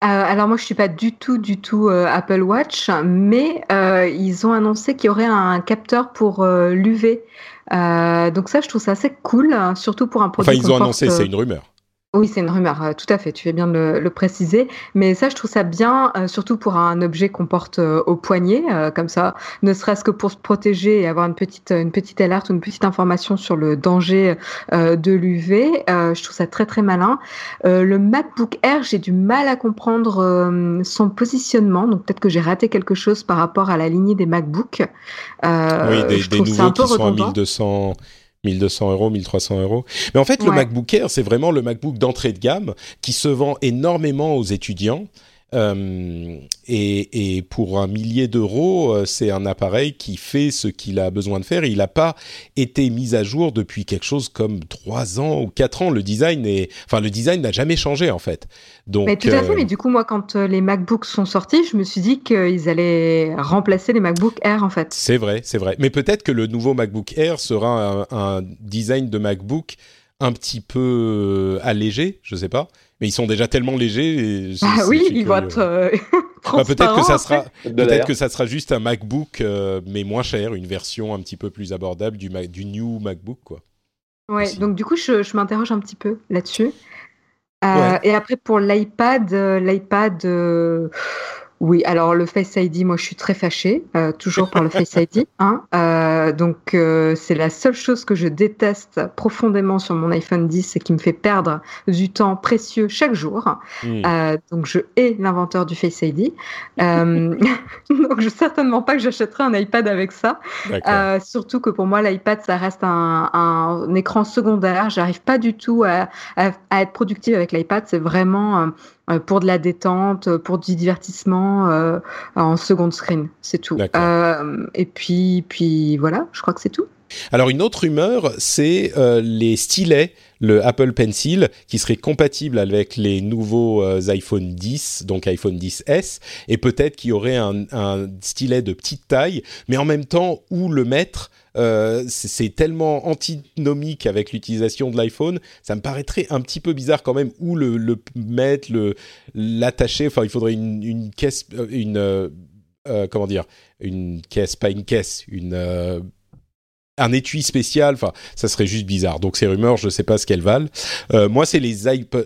Euh, alors moi je suis pas du tout du tout euh, Apple Watch, mais euh, ils ont annoncé qu'il y aurait un capteur pour l'UV. donc ça je trouve ça assez cool, surtout pour un produit. Enfin ils ont annoncé, c'est une rumeur. Oui, c'est une rumeur, euh, tout à fait, tu fais bien de le, préciser. Mais ça, je trouve ça bien, euh, surtout pour un objet qu'on porte euh, au poignet, comme ça, ne serait-ce que pour se protéger et avoir une petite, une petite alerte ou une petite information sur le danger de l'UV. je trouve ça très, très malin. le MacBook Air, j'ai du mal à comprendre son positionnement, donc peut-être que j'ai raté quelque chose par rapport à la lignée des MacBooks. oui, des, des nouveaux qui sont à 1200 1200 euros, 1300 euros. Mais en fait, le MacBook Air, c'est vraiment le MacBook d'entrée de gamme qui se vend énormément aux étudiants. Euh, et, pour un millier d'euros, euh, c'est un appareil qui fait ce qu'il a besoin de faire. il n'a pas été mis à jour depuis quelque chose comme trois ans ou quatre ans. Le design est, enfin, le design n'a jamais changé en fait. Donc, mais tout à fait. Euh, mais du coup, moi, quand les MacBooks sont sortis, je me suis dit qu'ils allaient remplacer les MacBook Air en fait. C'est vrai, c'est vrai. Mais peut-être que le nouveau MacBook Air sera un, un design de MacBook un petit peu allégé, je sais pas mais ils sont déjà tellement légers. ah oui, ils vont être euh, bah, peut-être que ça sera peut-être que ça sera juste un MacBook euh, mais moins cher, une version un petit peu plus abordable du, du new MacBook quoi. Ouais, donc du coup je, je m'interroge un petit peu là-dessus. Euh, et après pour l'iPad, l'iPad Oui, alors le Face ID, moi je suis très fâchée, euh, toujours par le Face ID. Hein, euh, donc euh, c'est la seule chose que je déteste profondément sur mon iPhone 10 et qui me fait perdre du temps précieux chaque jour. Euh, donc je hais l'inventeur du Face ID. Euh, donc je certainement pas que j'achèterai un iPad avec ça. Euh, surtout que pour moi l'iPad ça reste un, un écran secondaire. J'arrive pas du tout à, à, à être productive avec l'iPad. C'est vraiment pour de la détente, pour du divertissement euh, en second screen, c'est tout. Euh, et puis, puis voilà, je crois que c'est tout. Alors une autre rumeur, c'est euh, les stylets, le Apple Pencil, qui serait compatible avec les nouveaux euh, iPhone 10, donc iPhone 10s, et peut-être qu'il y aurait un, un stylet de petite taille, mais en même temps où le mettre. Euh, c'est tellement antinomique avec l'utilisation de l'iPhone, ça me paraîtrait un petit peu bizarre quand même où le, mettre, l'attacher. Enfin, il faudrait une, caisse, euh, une euh, comment dire, une caisse, pas une caisse, une un étui spécial, enfin, ça serait juste bizarre. Donc ces rumeurs, je ne sais pas ce qu'elles valent. Euh, moi, c'est les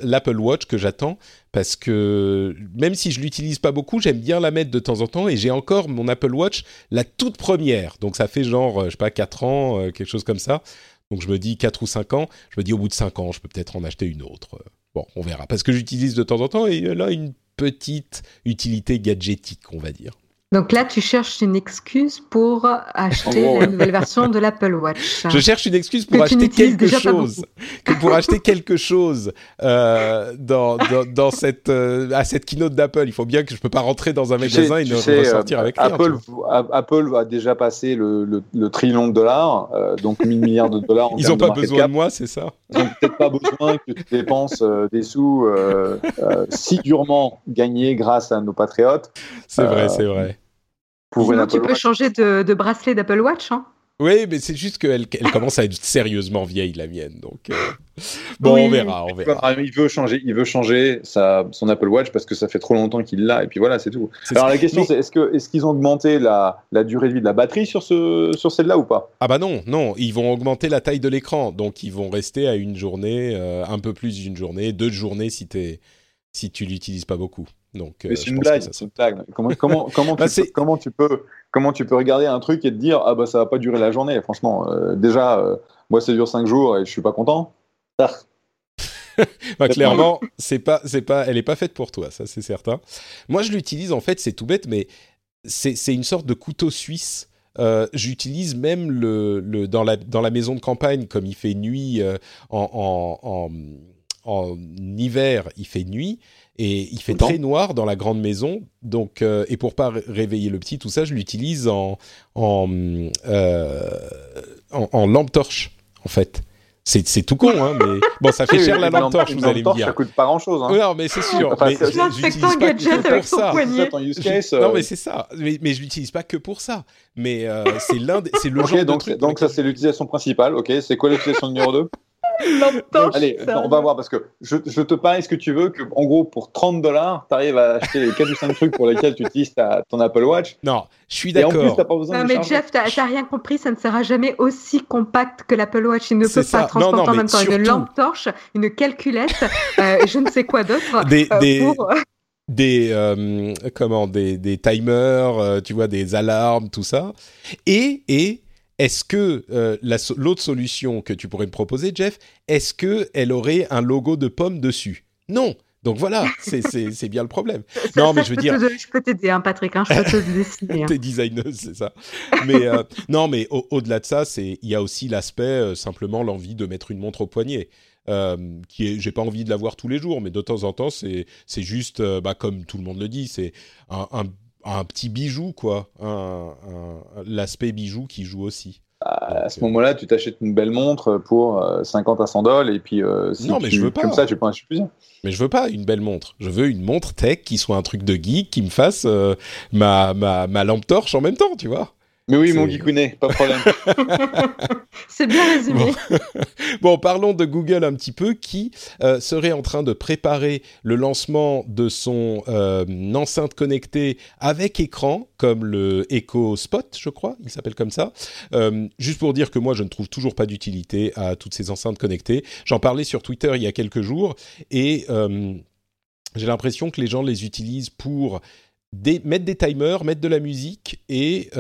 l'Apple Watch que j'attends parce que même si je l'utilise pas beaucoup, j'aime bien la mettre de temps en temps et j'ai encore mon Apple Watch, la toute première. Donc ça fait genre, euh, je sais pas, 4 ans, euh, quelque chose comme ça. Donc je me dis 4 ou 5 ans, je me dis au bout de 5 ans, je peux peut-être en acheter une autre. Euh, Bon, on verra. Parce que j'utilise de temps en temps et a une petite utilité gadgetique, on va dire. Donc là, tu cherches une excuse pour acheter gros, la nouvelle version de l'Apple Watch. Je cherche une excuse pour Que acheter quelque chose, que pour acheter quelque chose euh, dans, dans, dans cette euh, à cette keynote d'Apple. Il faut bien que je peux pas rentrer dans un Tu sais- magasin et ne sais, ressortir euh, avec rien. Apple, Apple a déjà passé le, le, le trillion de dollars, euh, donc 1000 milliards de dollars. En Ils termes ont de pas besoin cap. de moi, c'est ça? Ils n'ont peut-être pas besoin que tu dépenses euh, des sous euh, euh, si durement gagnés grâce à nos patriotes C'est vrai, c'est vrai. Pour Sinon, tu peux Watch. changer de, de bracelet d'Apple Watch. Hein. Oui, mais c'est juste qu'elle elle commence à être sérieusement vieille la mienne, donc euh, bon, Oui. on verra, on verra. Ah, Il veut changer, il veut changer sa, son Apple Watch parce que ça fait trop longtemps qu'il l'a et puis voilà, c'est tout. Alors ça. la question Mais- c'est est-ce que est-ce qu'ils ont augmenté la, la durée de vie de la batterie sur ce sur celle-là ou pas? Ah bah non, non, ils vont augmenter la taille de l'écran, donc ils vont rester à une journée, euh, un peu plus d'une journée, deux journées si t'es si tu l'utilises pas beaucoup. Donc, euh, Mais c'est une blague, c'est une blague. Comment comment comment, Bah, tu c'est- peux, comment tu peux comment tu peux regarder un truc et te dire ah bah ça va pas durer la journée. Franchement, euh, déjà euh, moi ça dure cinq jours et je suis pas content. Ah, Bah, clairement, c'est pas, c'est pas, elle est pas faite pour toi, ça c'est certain. Moi, je l'utilise en fait, c'est tout bête, mais c'est, c'est une sorte de couteau suisse. Euh, j'utilise même le, le dans la dans la maison de campagne, comme il fait nuit euh, en, en, en, en hiver, il fait nuit et il fait très noir dans la grande maison. Donc euh, et pour pas ré- réveiller le petit, tout ça, je l'utilise en en, euh, en en lampe torche en fait. C'est, tout con, hein, mais bon, ça fait oui, cher la lampe torche, vous allez me torche, dire. Ça coûte pas grand chose. Hein. Non, mais c'est sûr. Enfin, mais c'est- je- L'inspecteur j'utilise pas gadget que avec pour son ça. poignet. Euh, Non, mais c'est ça. Mais, mais je l'utilise pas que pour ça. Mais euh, c'est l'un, des- c'est le genre de donc, truc. donc ça c'est l'utilisation principale. Ok, c'est quoi l'utilisation numéro 2 Lampe torche, Allez, on va voir parce que je, je te parie ce que tu veux que en gros pour 30 dollars, tu arrives à acheter les 4 ou 5 trucs pour lesquels tu utilises ta, ton Apple Watch. Non, je suis Et en plus, d'accord. t'as pas besoin Non, de mais charger. Jeff, t'as t'as rien compris, ça ne sera jamais aussi compact que l'Apple Watch. Il ne C'est peut ça. pas transporter Non, non, en même temps une lampe torche, une calculette, euh, je ne sais quoi d'autre. Des, euh, des, pour- des, euh, comment, des, des timers, euh, tu vois, des alarmes, tout ça. Et, et est-ce que euh, la l'autre solution que tu pourrais me proposer, Jeff, est-ce que elle aurait un logo de pomme dessus? Non. Donc voilà, c'est bien le problème. Ça- Non, mais je veux dire- te- je peux t'aider, hein, Patrick, hein, je peux te dessiner. hein. T'es designeuse, c'est ça. Mais euh, non, mais au- au-delà de ça, c'est il y a aussi l'aspect euh, simplement l'envie de mettre une montre au poignet. Euh, qui est, j'ai pas envie de la voir tous les jours, mais de temps en temps, c'est c'est juste, bah, comme tout le monde le dit, c'est un, un, un petit bijou quoi, un, un- l'aspect bijou qui joue aussi. À ce moment-là, tu t'achètes une belle montre pour euh, 50 à 100 dollars et puis euh, si Non, mais tu- je veux pas. comme ça, tu peux en acheter plusieurs. Mais je veux pas une belle montre. Je veux une montre tech qui soit un truc de geek, qui me fasse euh, ma, ma, ma lampe torche en même temps, tu vois. Mais oui, C'est- mon geekounet, pas de problème. C'est bien résumé. Bon, parlons de Google un petit peu, qui euh, serait en train de préparer le lancement de son euh, enceinte connectée avec écran, comme le Echo Spot, je crois, il s'appelle comme ça. Euh, juste pour dire que moi, je ne trouve toujours pas d'utilité à toutes ces enceintes connectées. J'en parlais sur Twitter il y a quelques jours, et euh, j'ai l'impression que les gens les utilisent pour mettre des timers, mettre de la musique et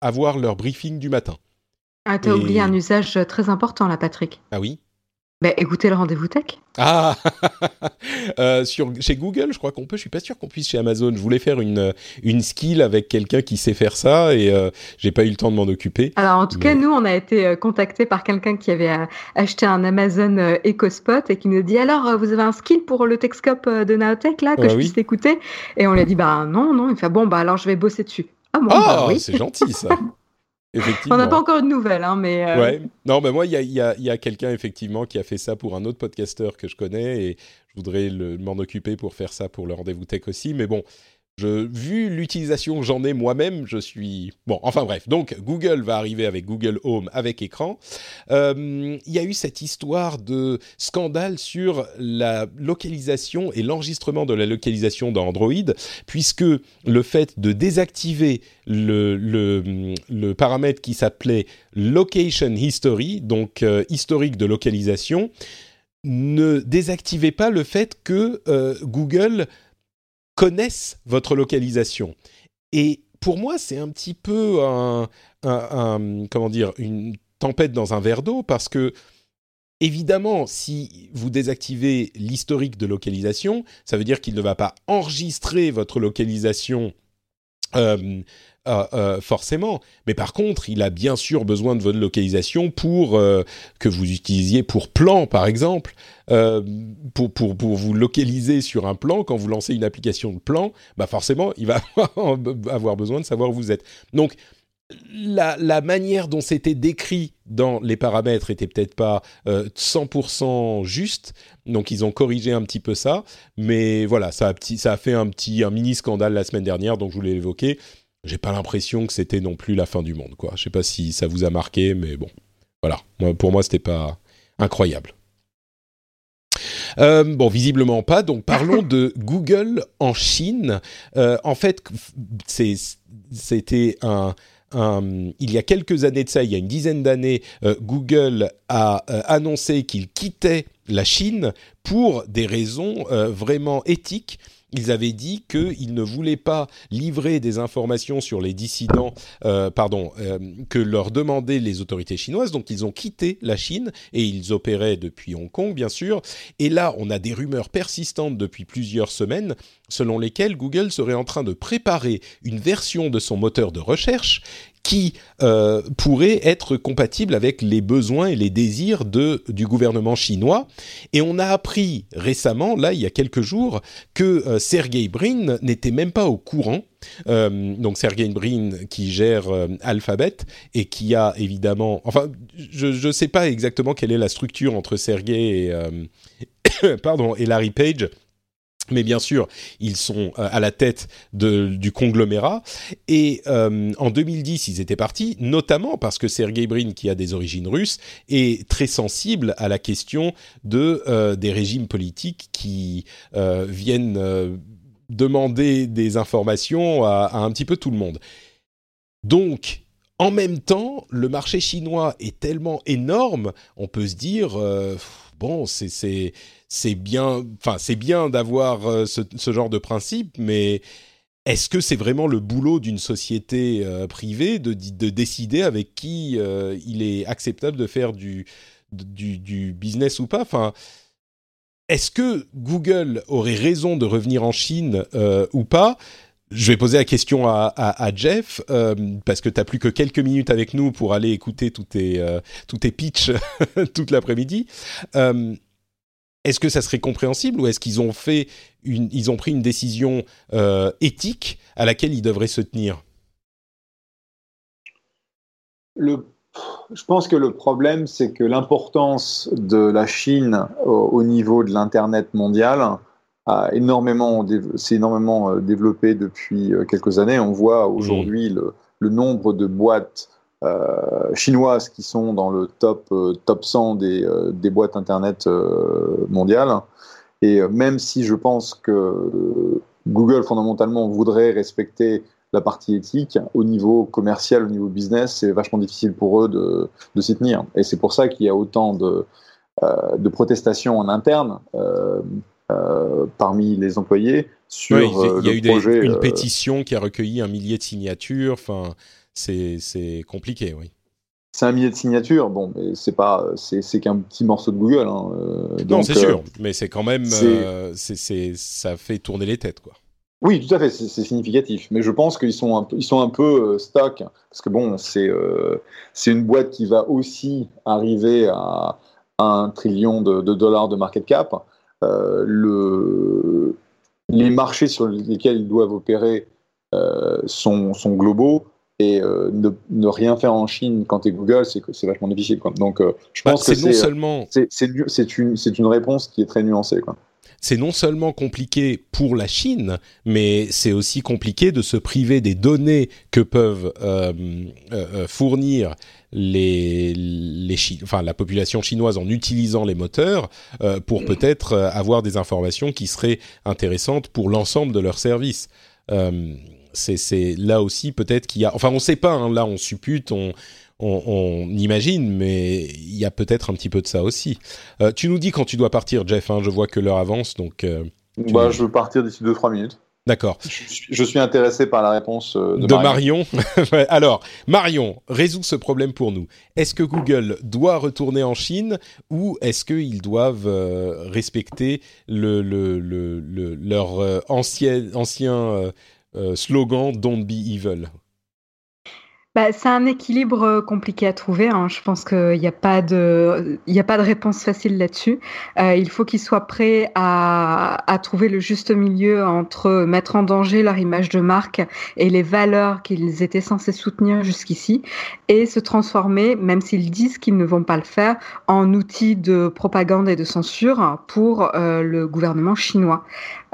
avoir leur briefing du matin. Ah, t'as oublié un usage très important là, Patrick. Ah oui bah, écoutez le rendez-vous tech. Ah euh, sur, Chez Google, je crois qu'on peut, je suis pas sûr qu'on puisse chez Amazon. Je voulais faire une, une skill avec quelqu'un qui sait faire ça et euh, j'ai pas eu le temps de m'en occuper. Alors en tout cas, nous, on a été euh, contacté par quelqu'un qui avait acheté un Amazon EcoSpot et qui nous dit alors, vous avez un skill pour le Techscope de Naotech là, que ah je puisse écouter Et on lui a dit bah non, non. Il fait bon, bah alors je vais bosser dessus. Ah, bon, bah, oui. c'est gentil ça. On n'a pas encore de nouvelles, hein, mais. Euh, ouais. Non, mais moi, il y a, quelqu'un effectivement qui a fait ça pour un autre podcasteur que je connais et je voudrais m'en occuper pour faire ça pour le rendez-vous tech aussi. Mais bon, vu l'utilisation que j'en ai moi-même, je suis... Bon, enfin bref, donc Google va arriver avec Google Home avec écran. Euh, il y a eu cette histoire de scandale sur la localisation et l'enregistrement de la localisation dans Android, puisque le fait de désactiver le, le, paramètre qui s'appelait Location History, donc euh, historique de localisation, ne désactivait pas le fait que euh, Google connaissent votre localisation. Et pour moi, c'est un petit peu comment dire, une tempête dans un verre d'eau parce que Évidemment, si vous désactivez l'historique de localisation, ça veut dire qu'il ne va pas enregistrer votre localisation euh, euh, euh, forcément. Mais par contre, il a bien sûr besoin de votre localisation pour euh, que vous utilisiez pour plan, par exemple, pour, pour, pour, vous localiser sur un plan. Quand vous lancez une application de plan, bah forcément, il va avoir besoin de savoir où vous êtes. Donc, la, la, manière dont c'était décrit dans les paramètres était peut-être pas 100% juste, donc ils ont corrigé un petit peu ça, mais voilà, ça a, petit, ça a fait un petit, un mini scandale la semaine dernière, donc je voulais l'évoquer j'ai pas l'impression que c'était non plus la fin du monde, quoi. Je sais pas si ça vous a marqué, mais bon, voilà. pour moi, c'était pas incroyable. Euh, bon, visiblement pas. Donc, parlons de Google en Chine. Euh, en fait, c'était un, il y a quelques années de ça, il y a une dizaine d'années, euh, Google a annoncé qu'il quittait la Chine pour des raisons vraiment éthiques ils avaient dit qu'ils ne voulaient pas livrer des informations sur les dissidents, euh, euh, que leur demandaient les autorités chinoises. Donc ils ont quitté la Chine et ils opéraient depuis Hong Kong, bien sûr. Et là, on a des rumeurs persistantes depuis plusieurs semaines selon lesquelles Google serait en train de préparer une version de son moteur de recherche qui euh, pourrait être compatible avec les besoins et les désirs de, du gouvernement chinois. Et on a appris récemment, là, il y a quelques jours, que euh, Sergey Brin n'était même pas au courant. Euh, donc Sergey Brin qui gère Alphabet et qui a évidemment, enfin, je ne sais pas exactement quelle est la structure entre Sergey et, pardon, et Larry Page mais bien sûr, ils sont euh, à la tête du conglomérat. Et euh, en 2010, ils étaient partis, notamment parce que Sergey Brin, qui a des origines russes, est très sensible à la question de euh, des régimes politiques qui viennent demander des informations à, un petit peu tout le monde. Donc, en même temps, le marché chinois est tellement énorme, on peut se dire bon, c'est c'est bien, enfin c'est bien d'avoir euh, ce, genre de principe, mais est-ce que c'est vraiment le boulot d'une société euh, privée de, décider avec qui euh, il est acceptable de faire du, business ou pas? Enfin, est-ce que Google aurait raison de revenir en Chine ou pas? Je vais poser la question à, Jeff, parce que tu n'as plus que quelques minutes avec nous pour aller écouter tous tes, tous tes pitchs toute l'après-midi. Est-ce que ça serait compréhensible ou est-ce qu'ils ont fait une, ils ont pris une décision euh, éthique à laquelle ils devraient se tenir? Le, Je pense que le problème, c'est que l'importance de la Chine au, niveau de l'Internet mondial a énormément, s'est énormément euh, développé depuis euh, quelques années. On voit aujourd'hui le, le, nombre de boîtes chinoises qui sont dans le top, euh, top 100 des, euh, des boîtes Internet mondiales. Et même si je pense que Google, fondamentalement, voudrait respecter la partie éthique, au niveau commercial, au niveau business, c'est vachement difficile pour eux de, de s'y tenir. Et c'est pour ça qu'il y a autant de, de protestations en interne. parmi les employés sur il y a, eu une pétition qui a recueilli un millier de signatures. Enfin, c'est compliqué, oui c'est un millier de signatures, bon, mais c'est pas, c'est qu'un petit morceau de Google. Hein, non, c'est sûr, mais c'est quand même, c'est ça fait tourner les têtes, quoi. Oui, tout à fait, c'est significatif. Mais je pense qu'ils sont un peu, ils sont un peu euh, stock, parce que bon, c'est euh, c'est une boîte qui va aussi arriver à, un trillion de, dollars de market cap. Euh, le, les marchés sur lesquels ils doivent opérer sont, sont, globaux et ne, ne, rien faire en Chine quand tu es Google, c'est c'est vachement difficile. Quoi. Donc, je bah, pense que c'est seulement... c'est une, une réponse qui est très nuancée. Quoi c'est non seulement compliqué pour la Chine, mais c'est aussi compliqué de se priver des données que peuvent euh, euh, euh, fournir les, les enfin, la population chinoise en utilisant les moteurs pour peut-être avoir des informations qui seraient intéressantes pour l'ensemble de leurs services. C'est là aussi peut-être qu'il y a, enfin on ne sait pas, hein, là on suppute, on on, imagine, mais il y a peut-être un petit peu de ça aussi. Euh, tu nous dis quand tu dois partir, Jeff. Hein, je vois que l'heure avance, donc. Euh, bah, je veux partir d'ici 2-3 minutes. D'accord. Je, suis intéressé par la réponse euh, de, Marion. Alors, Marion, résous ce problème pour nous. Est-ce que Google doit retourner en Chine ou est-ce qu'ils doivent respecter le, leur ancien, ancien slogan Don't be evil bah, c'est un équilibre euh, compliqué à trouver. Hein. Je pense qu'il n'y a pas de, a pas de réponse facile là-dessus. Euh, il faut qu'ils soient prêts à, à, trouver le juste milieu entre mettre en danger leur image de marque et les valeurs qu'ils étaient censés soutenir jusqu'ici, et se transformer, même s'ils disent qu'ils ne vont pas le faire, en outil de propagande et de censure pour euh, le gouvernement chinois.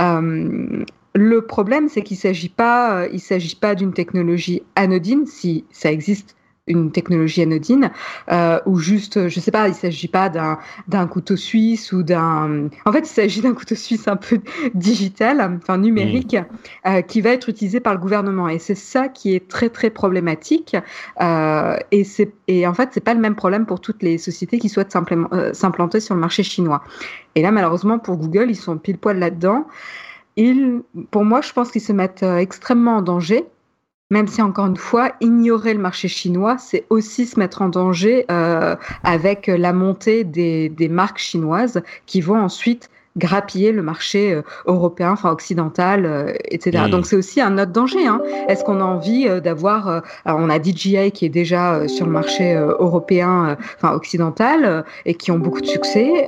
Euh, le problème, c'est qu'il ne s'agit pas, euh, il s'agit pas d'une technologie anodine, si ça existe une technologie anodine, euh, ou juste, je sais pas, il s'agit pas d'un d'un couteau suisse ou d'un. En fait, il s'agit d'un couteau suisse un peu digital, enfin numérique, mmh. euh, qui va être utilisé par le gouvernement. Et c'est ça qui est très très problématique. Euh, et c'est et en fait, c'est pas le même problème pour toutes les sociétés qui souhaitent euh, s'implanter sur le marché chinois. Et là, malheureusement, pour Google, ils sont pile poil là-dedans pour moi, je pense qu'ils se mettent euh, extrêmement en danger. Même si, encore une fois, ignorer le marché chinois, c'est aussi se mettre en danger euh, avec la montée des marques chinoises qui vont ensuite grappiller le marché euh, européen, enfin occidental, euh, etc. Donc c'est aussi un autre danger. Hein. Est-ce qu'on a envie euh, d'avoir, on a DJI qui est déjà sur le marché européen, enfin occidental, et qui ont beaucoup de succès.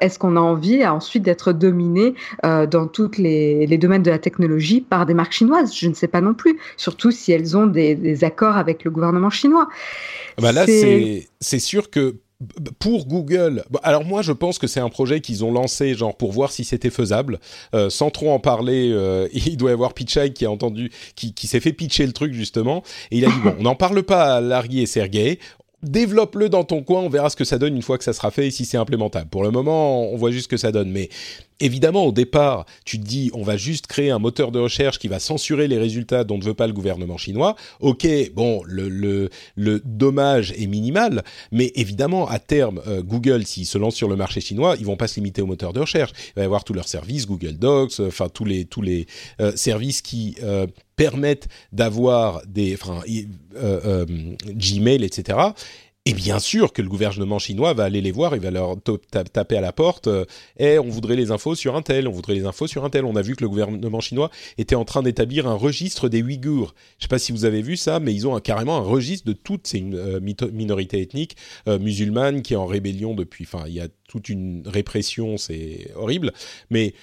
Est-ce qu'on a envie ensuite d'être dominé dans tous les, les, domaines de la technologie par des marques chinoises? Je ne sais pas non plus. Surtout si elles ont des, des accords avec le gouvernement chinois. Bah là, c'est sûr que pour Google, alors moi je pense que c'est un projet qu'ils ont lancé genre pour voir si c'était faisable, euh, sans trop en parler. Euh, il doit y avoir Pichai qui a entendu, qui, qui s'est fait pitcher le truc justement, et il a dit bon, on n'en parle pas à Larry et Sergey, développe-le dans ton coin, on verra ce que ça donne une fois que ça sera fait et si c'est implémentable. Pour le moment, on voit juste ce que ça donne. Mais évidemment, au départ, tu te dis, on va juste créer un moteur de recherche qui va censurer les résultats dont ne veut pas le gouvernement chinois. Ok, bon, le, dommage est minimal, mais évidemment, à terme, euh, Google, s'ils se lancent sur le marché chinois, ils vont pas se limiter au moteur de recherche. Il va y avoir tous leurs services, Google Docs, euh, enfin tous les tous les euh, services qui permettent d'avoir des, enfin, Gmail, etc. Et bien sûr que le gouvernement chinois va aller les voir, il va leur taper à la porte. et on voudrait les infos sur un tel, on voudrait les infos sur un tel. On a vu que le gouvernement chinois était en train d'établir un registre des Ouïghours. Je ne sais pas si vous avez vu ça, mais ils ont carrément un registre de toutes ces euh, minorités ethniques euh, musulmanes qui est en rébellion depuis. Enfin, il y a toute une répression, c'est horrible. Mais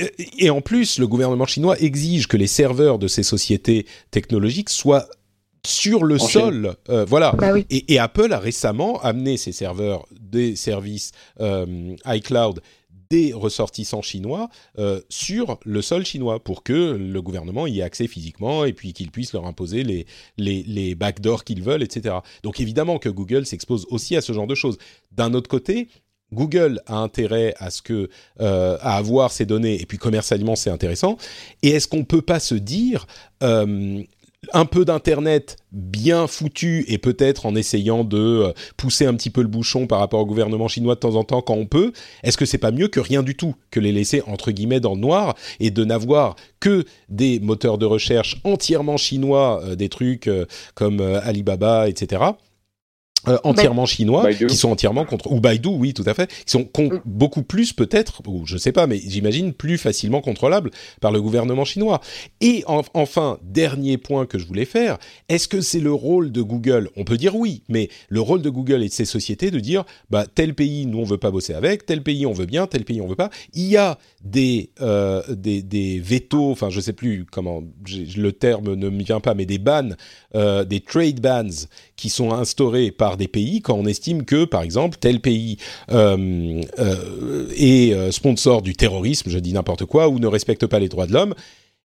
euh, et en plus, le gouvernement chinois exige que les serveurs de ces sociétés technologiques soient sur le sol. Euh, voilà. Bah et, Apple a récemment amené ses serveurs des services euh, iCloud des ressortissants chinois euh, sur le sol chinois pour que le gouvernement y ait accès physiquement et puis qu'il puisse leur imposer les, les, les backdoors qu'ils veulent, etc. Donc évidemment que Google s'expose aussi à ce genre de choses. D'un autre côté, Google a intérêt à ce que à avoir ces données et puis commercialement c'est intéressant. Et est-ce qu'on peut pas se dire un peu d'internet bien foutu et peut-être en essayant de euh, pousser un petit peu le bouchon par rapport au gouvernement chinois de temps en temps quand on peut, est-ce que c'est pas mieux que rien du tout que les laisser entre guillemets dans le noir et de n'avoir que des moteurs de recherche entièrement chinois, euh, des trucs euh, comme Alibaba, etc. Euh, entièrement chinois, qui sont entièrement contre ou Baidu, oui, tout à fait, qui sont mm. beaucoup plus peut-être, ou je sais pas, mais j'imagine plus facilement contrôlables par le gouvernement chinois. Et enfin, dernier point que je voulais faire, est-ce que c'est le rôle de Google? On peut dire oui, mais le rôle de Google et de ces sociétés de dire, bah tel pays nous on veut pas bosser avec, tel pays on veut bien, tel pays on veut pas. Il y a des euh, des, des vétos, enfin je sais plus comment le terme ne me vient pas, mais des bans, euh, des trade bans qui sont instaurés par des pays quand on estime que, par exemple, tel pays euh, euh, est euh, sponsor du terrorisme, je dis n'importe quoi, ou ne respecte pas les droits de l'homme,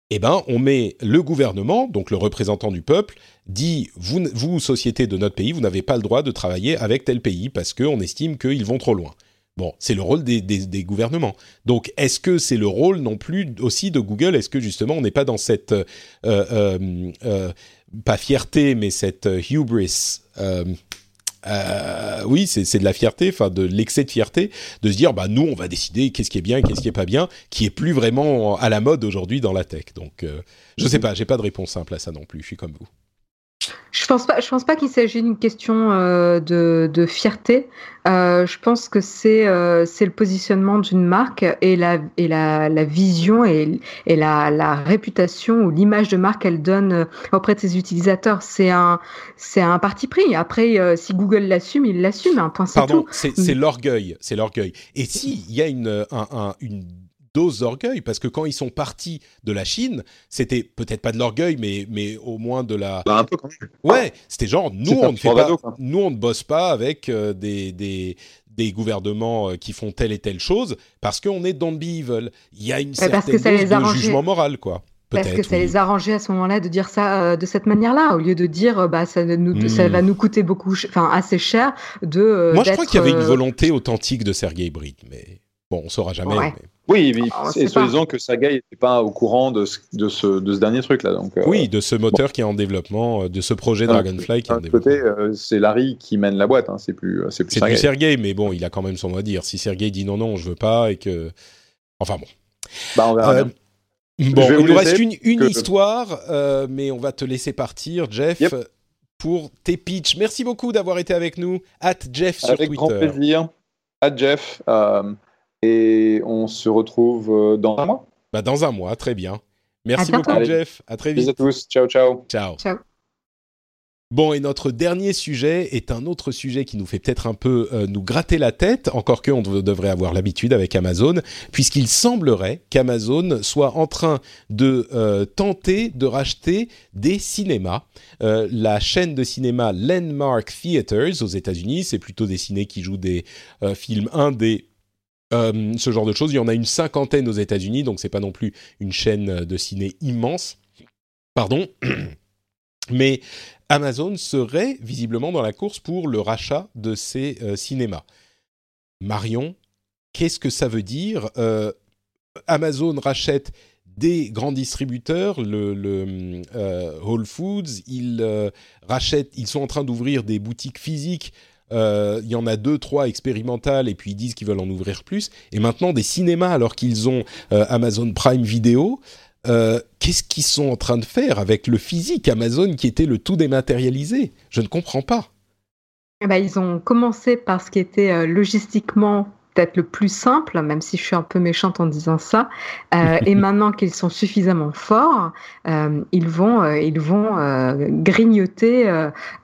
eh ben, on met le gouvernement, donc le représentant du peuple, dit vous, vous société de notre pays, vous n'avez pas le droit de travailler avec tel pays parce qu'on estime qu'ils vont trop loin. Bon, c'est le rôle des, des, gouvernements. Donc, est-ce que c'est le rôle non plus aussi de Google? Est-ce que justement on n'est pas dans cette pas fierté, mais cette hubris. Euh, euh, oui, c'est de la fierté, enfin de l'excès de fierté, de se dire bah nous on va décider qu'est-ce qui est bien, qu'est-ce qui est pas bien, qui est plus vraiment à la mode aujourd'hui dans la tech. Donc je sais pas, j'ai pas de réponse simple à ça non plus. Je suis comme vous. Je pense pas. Je pense pas qu'il s'agit d'une question euh, de, de, fierté. Euh, je pense que c'est euh, c'est le positionnement d'une marque et la et la, la vision et, et la, la réputation ou l'image de marque qu'elle donne euh, auprès de ses utilisateurs. C'est un c'est un parti pris. Après, euh, si Google l'assume, il l'assume. Un point. Pardon, c'est l'orgueil. C'est l'orgueil. Et si il y a une un, un, une dose d'orgueil parce que quand ils sont partis de la Chine, c'était peut-être pas de l'orgueil, mais mais au moins de la. Bah, un peu quand même. Ouais, c'était genre nous on ne fait pas, nous on ne bosse pas avec euh, des, des des gouvernements euh, qui font telle et telle chose parce qu'on est dans le evil. Il y a une certaine dose de jugement moral, quoi. Parce que ça les arrangeait à ce moment-là de dire ça euh, de cette manière-là, au lieu de dire bah ça, nous, ça hmm. va nous coûter beaucoup, enfin assez cher de. Moi, je crois qu'il y avait une volonté authentique de Sergey Brin, mais bon, on saura jamais. Mais... Oui, mais oh, c'est soi-disant que Saga n'était pas au courant de ce, de ce, de ce dernier truc-là. Donc, euh, oui, de ce moteur qui est en développement, euh, de ce projet Dragonfly qui est en développement. côté, euh, c'est Larry qui mène la boîte, hein, c'est plus, c'est plus, Sergei. mais bon, il a quand même son mot à dire. Si Sergei dit non, non, je veux pas, et que. Enfin bon. Bah, on verra bien. Bon, il nous reste une, une histoire, mais on va te laisser partir, Jeff. Pour tes pitchs. Merci beaucoup d'avoir été avec nous. At Jeff sur avec Twitter. Avec grand plaisir. At Jeff. Et on se retrouve euh, dans un mois. Bah dans un mois, très bien. Merci beaucoup, Jeff. À très vite. Bisous à tous. Ciao, ciao. Ciao. Ciao. Bon, et notre dernier sujet est un autre sujet qui nous fait peut-être un peu euh, nous gratter la tête, encore qu'on devrait avoir l'habitude avec Amazon, puisqu'il semblerait qu'Amazon soit en train de euh, tenter de racheter des cinémas. la chaîne de cinéma Landmark Theaters aux États-Unis, c'est plutôt des ciné qui jouent des films indés euh, ce genre de choses. Il y en a une cinquantaine aux États-Unis, donc c'est pas non plus une chaîne de ciné immense. Pardon. Mais Amazon serait visiblement dans la course pour le rachat de ces euh, cinémas. Marion, qu'est-ce que ça veut dire? Euh, Amazon rachète des grands distributeurs, le, Whole Foods, ils rachètent, ils sont en train d'ouvrir des boutiques physiques euh, il y en a deux, trois expérimentales, et puis ils disent qu'ils veulent en ouvrir plus. Et maintenant, des cinémas, alors qu'ils ont euh, Amazon Prime Video, euh, qu'est-ce qu'ils sont en train de faire avec le physique Amazon qui était le tout dématérialisé? Je ne comprends pas. Eh ben, ils ont commencé par ce qui était logistiquement peut-être le plus simple, même si je suis un peu méchante en disant ça. Euh, et maintenant qu'ils sont suffisamment forts, euh, ils vont, euh, ils vont grignoter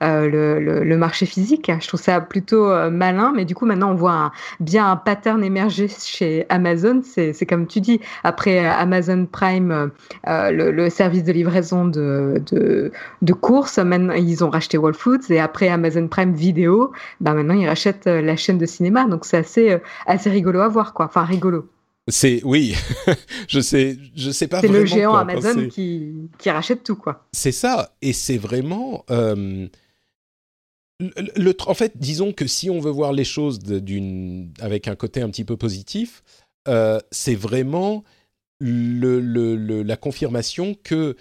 le, le, le, marché physique. Je trouve ça plutôt malin, mais du coup maintenant on voit un, bien un pattern émerger chez Amazon. C'est comme tu dis, après Amazon Prime, le, le, service de livraison de, de, de courses, maintenant ils ont racheté Whole Foods, et après Amazon Prime Vidéo, ben maintenant ils rachètent la chaîne de cinéma. Donc c'est assez assez rigolo à voir, quoi. Enfin, rigolo. C'est oui, je sais, je sais pas. C'est le géant Amazon qui, qui rachète tout, quoi. C'est ça, et c'est vraiment. Euh, le, en fait, disons que si on veut voir les choses d'une avec un côté un petit peu positif, euh, c'est vraiment le, la confirmation que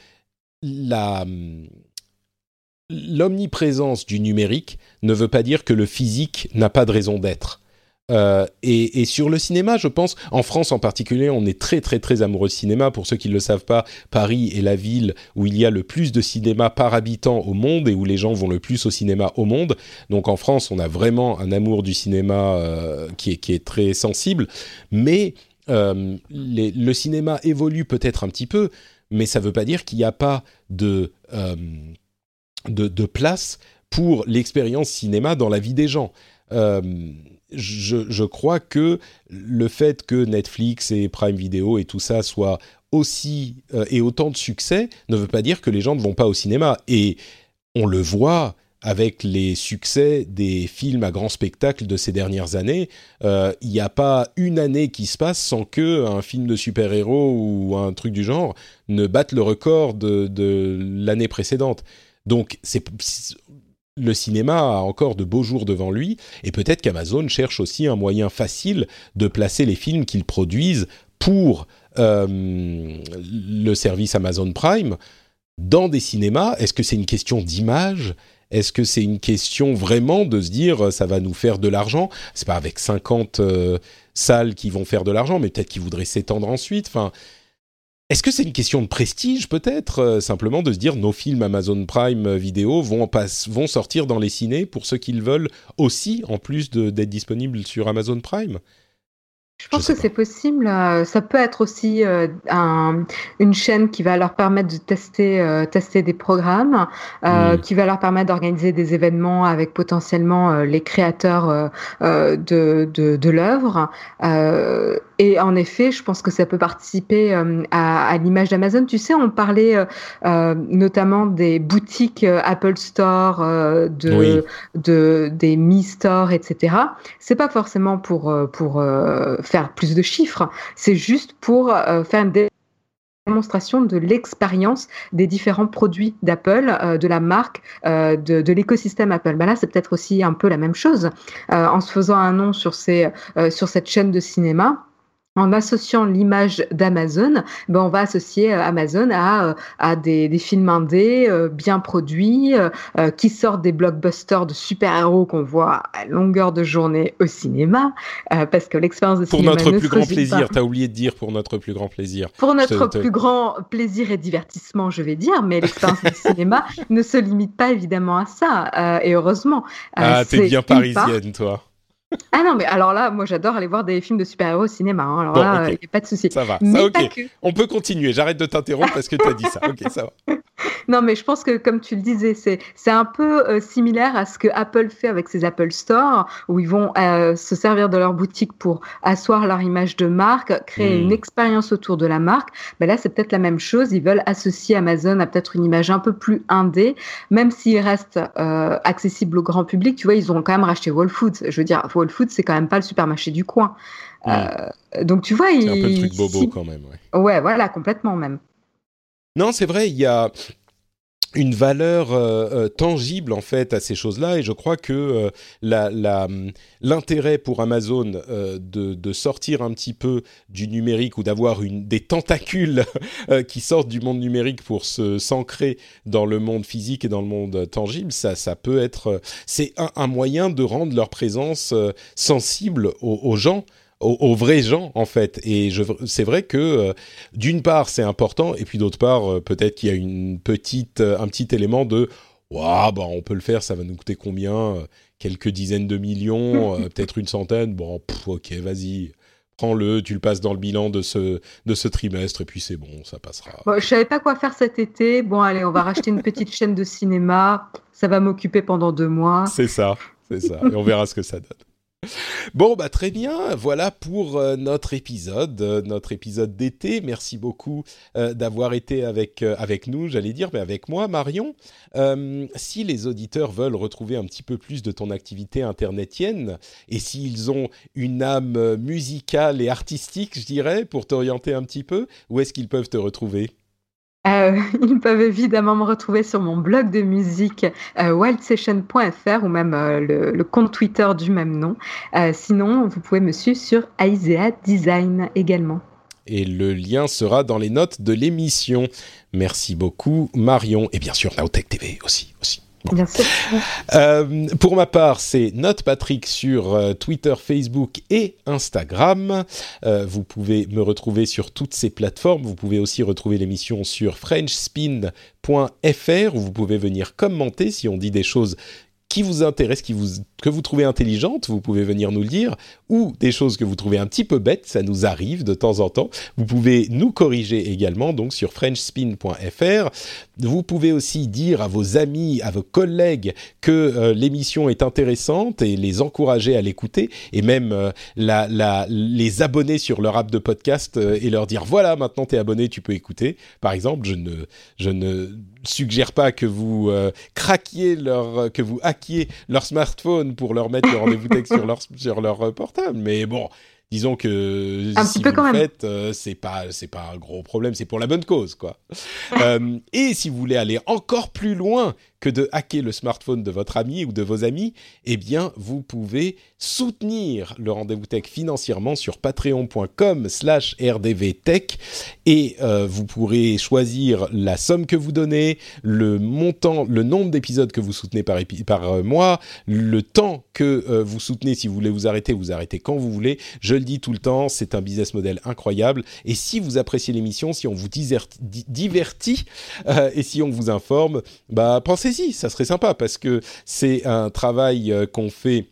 l'omniprésence du numérique ne veut pas dire que le physique n'a pas de raison d'être. Euh, et, sur le cinéma, je pense, en France en particulier, on est très très très amoureux de cinéma. Pour ceux qui ne le savent pas, Paris est la ville où il y a le plus de cinéma par habitant au monde et où les gens vont le plus au cinéma au monde. Donc en France, on a vraiment un amour du cinéma euh, qui, est, très sensible. Mais euh, le cinéma évolue peut-être un petit peu, mais ça ne veut pas dire qu'il n'y a pas de, place pour l'expérience cinéma dans la vie des gens je, crois que le fait que Netflix et Prime Video et tout ça soient aussi euh, et autant de succès ne veut pas dire que les gens ne vont pas au cinéma. Et on le voit avec les succès des films à grand spectacle de ces dernières années. Euh, il n'y a pas une année qui se passe sans que un film de super-héros ou un truc du genre ne batte le record de, de l'année précédente. Donc, c'est le cinéma a encore de beaux jours devant lui, et peut-être qu'Amazon cherche aussi un moyen facile de placer les films qu'ils produisent pour euh, le service Amazon Prime dans des cinémas. Est-ce que c'est une question d'image? Est-ce que c'est une question vraiment de se dire ça va nous faire de l'argent? C'est pas avec 50 euh, salles qui vont faire de l'argent, mais peut-être qu'ils voudraient s'étendre ensuite. Enfin, est-ce que c'est une question de prestige peut-être euh, Simplement de se dire nos films Amazon Prime Vidéo vont, vont sortir dans les ciné pour ceux qui le veulent aussi, en plus d'être disponibles sur Amazon Prime? Je pense que c'est possible. Euh, ça peut être aussi euh, une chaîne qui va leur permettre de tester, euh, tester des programmes, hmm. qui va leur permettre d'organiser des événements avec potentiellement les créateurs de, de, de l'œuvre. Et en effet, je pense que ça peut participer à, à l'image d'Amazon. Tu sais, on parlait notamment des boutiques Apple Store, de, de, des Mi Store, etc. C'est pas forcément pour, pour faire plus de chiffres, c'est juste pour euh, faire une démonstration de l'expérience des différents produits d'Apple, euh, de la marque, euh, de, l'écosystème Apple. Ben là, c'est peut-être aussi un peu la même chose. en se faisant un nom sur, ces, sur cette chaîne de cinéma, en associant l'image d'Amazon, ben on va associer euh, Amazon à, euh, à des, des films indés euh, bien produits qui sortent des blockbusters de super-héros qu'on voit à longueur de journée au cinéma parce que l'expérience de pour cinéma notre plus grand plaisir, tu as oublié de dire pour notre plus grand plaisir. Pour notre plus grand plaisir et divertissement, je vais dire, mais l'expérience du cinéma ne se limite pas évidemment à ça et heureusement. ah, t'es bien parisienne, toi. Ah non, mais alors là, moi j'adore aller voir des films de super-héros au cinéma. Hein. Alors là, il n'y a pas de souci. Ça va, ça, ok. On peut continuer. J'arrête de t'interrompre parce que tu as dit ça. Ok, ça va. Non, mais je pense que, comme tu le disais, c'est, c'est un peu euh, similaire à ce que Apple fait avec ses Apple Store, où ils vont euh, se servir de leur boutique pour asseoir leur image de marque, créer une hmm. expérience autour de la marque. Ben là, c'est peut-être la même chose. Ils veulent associer Amazon à peut-être une image un peu plus indé, même s'il reste euh, accessible au grand public. Tu vois, ils ont quand même racheté Whole Foods. Je veux dire, Whole Foods, c'est quand même pas le supermarché du coin. Hmm. donc, tu vois, c'est un peu le truc bobo quand même. Ouais. ouais, voilà, complètement même. Non, c'est vrai, il y a une valeur euh, euh, tangible en fait à ces choses-là. Et je crois que euh, l'intérêt pour Amazon de, sortir un petit peu du numérique ou d'avoir des tentacules qui sortent du monde numérique pour se s'ancrer dans le monde physique et dans le monde tangible, ça, ça peut être c'est un, moyen de rendre leur présence sensible aux gens aux, vrais gens en fait. Et c'est vrai que euh, d'une part c'est important et puis d'autre part euh, peut-être qu'il y a une petite, euh, un petit élément de waouh bah on peut le faire, ça va nous coûter combien Quelques dizaines de millions, peut-être une centaine. Bon, ok, vas-y prends-le, tu le passes dans le bilan de ce, de ce trimestre et puis c'est bon, ça passera. Bon, je savais pas quoi faire cet été. Bon, allez, on va racheter une petite chaîne de cinéma. Ça va m'occuper pendant deux mois. C'est ça, c'est ça. Et on verra ce que ça donne. Bon, bah très bien, voilà pour euh, notre épisode, euh, notre épisode d'été. Merci beaucoup euh, d'avoir été avec, avec nous, j'allais dire, mais avec moi, Marion. si les auditeurs veulent retrouver un petit peu plus de ton activité internetienne, et s'ils ont une âme musicale et artistique, je dirais, pour t'orienter un petit peu, où est-ce qu'ils peuvent te retrouver? Euh, ils peuvent évidemment me retrouver sur mon blog de musique euh, wildsession.fr ou même euh, le, compte Twitter du même nom. sinon, vous pouvez me suivre sur Aisea Design également. et le lien sera dans les notes de l'émission. Merci beaucoup Marion et bien sûr Naotech TV aussi aussi. Euh, pour ma part, c'est Note Patrick sur euh, Twitter, Facebook et Instagram. Euh, vous pouvez me retrouver sur toutes ces plateformes. Vous pouvez aussi retrouver l'émission sur FrenchSpin.fr où vous pouvez venir commenter si on dit des choses qui vous intéressent, qui vous, que vous trouvez intelligentes, vous pouvez venir nous le dire, ou des choses que vous trouvez un petit peu bêtes, ça nous arrive de temps en temps. Vous pouvez nous corriger également, donc sur frenchspin.fr. Vous pouvez aussi dire à vos amis, à vos collègues que euh, l'émission est intéressante et les encourager à l'écouter, et même euh, les abonner sur leur app de podcast euh, et leur dire voilà, maintenant tu es abonné, tu peux écouter. Par exemple, je ne, je ne suggère pas que vous euh, craquiez leur, que vous hackiez leur smartphone pour leur mettre le rendez-vous texte sur leur, sur leur euh, portable. Mais bon, disons que Un si vous le faites, euh, c'est pas c'est pas un gros problème, c'est pour la bonne cause quoi. Euh, et si vous voulez aller encore plus loin que de hacker le smartphone de votre ami ou de vos amis, eh bien vous pouvez soutenir le rendez-vous tech financièrement sur patreon.com/rdvtech et euh, vous pourrez choisir la somme que vous donnez, le montant, le nombre d'épisodes que vous soutenez par, euh, mois, le temps que euh, vous soutenez. Si vous voulez vous arrêter, vous arrêtez quand vous voulez. Je le dis tout le temps, c'est un business model incroyable. Et si vous appréciez l'émission, si on vous divertit euh, et si on vous informe, bah pensez-y, ça serait sympa parce que c'est un travail euh, qu'on fait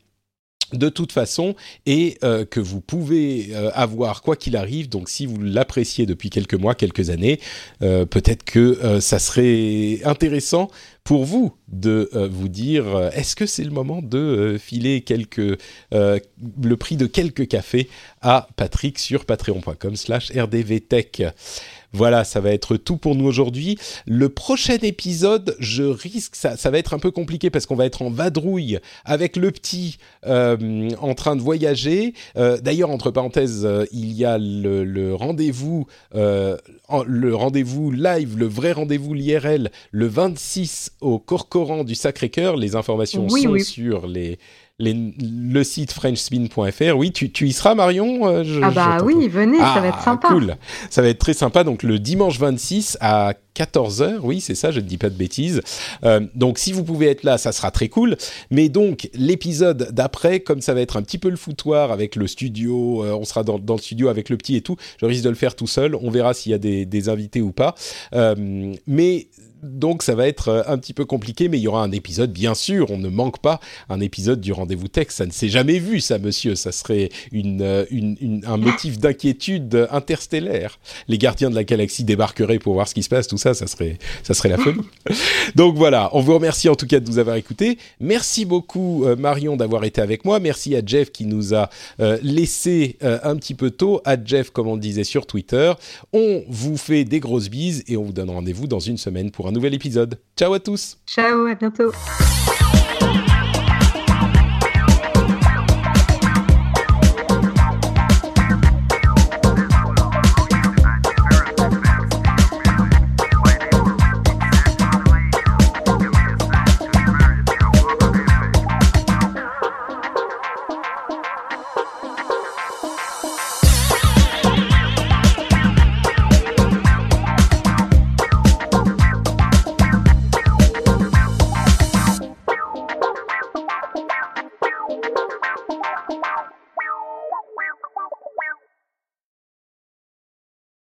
de toute façon et euh, que vous pouvez euh, avoir quoi qu'il arrive. Donc si vous l'appréciez depuis quelques mois, quelques années, peut-être que ça serait intéressant pour vous de vous dire est-ce que c'est le moment de filer quelques le prix de quelques cafés à Patrick sur patreon.com slash rdvtech voilà, ça va être tout pour nous aujourd'hui. Le prochain épisode, je risque, ça, ça va être un peu compliqué parce qu'on va être en vadrouille avec le petit euh, en train de voyager. Euh, D'ailleurs, entre parenthèses, euh, il y a le, le rendez-vous, euh, en- le rendez-vous live, le vrai rendez-vous l'IRL, le 26 au Corcoran du Sacré-Cœur. Les informations Oui, sont oui. sur les, les, le site frenchspin.fr. Oui, tu, tu y seras, Marion Euh, je- Ah bah oui, venez, ça va être Ah, sympa. Cool. Ça va être très sympa. Donc le dimanche 26 à 14h, oui c'est ça, je ne dis pas de bêtises. Euh, donc si vous pouvez être là, ça sera très cool. Mais donc l'épisode d'après, comme ça va être un petit peu le foutoir avec le studio, euh, on sera dans, dans le studio avec le petit et tout, je risque de le faire tout seul. On verra s'il y a des, des invités ou pas. Euh, mais donc ça va être euh, un petit peu compliqué, mais il y aura un épisode, bien sûr, on ne manque pas un épisode du rendez-vous tech. Ça ne s'est jamais vu, ça, monsieur. Ça serait une, euh, une- une- un motif d'inquiétude interstellaire. Les gardiens de la galaxie débarqueraient pour voir ce qui se passe, tout ça, ça serait, ça serait la folie. Donc voilà, on vous remercie en tout cas de nous avoir écoutés. Merci beaucoup euh, Marion d'avoir été avec moi. Merci à Jeff qui nous a euh, laissé euh, un petit peu tôt. À Jeff, comme on le disait sur Twitter. On vous fait des grosses bises et on vous donne rendez-vous dans une semaine un nouvel épisode. Ciao à tous Ciao, à bientôt.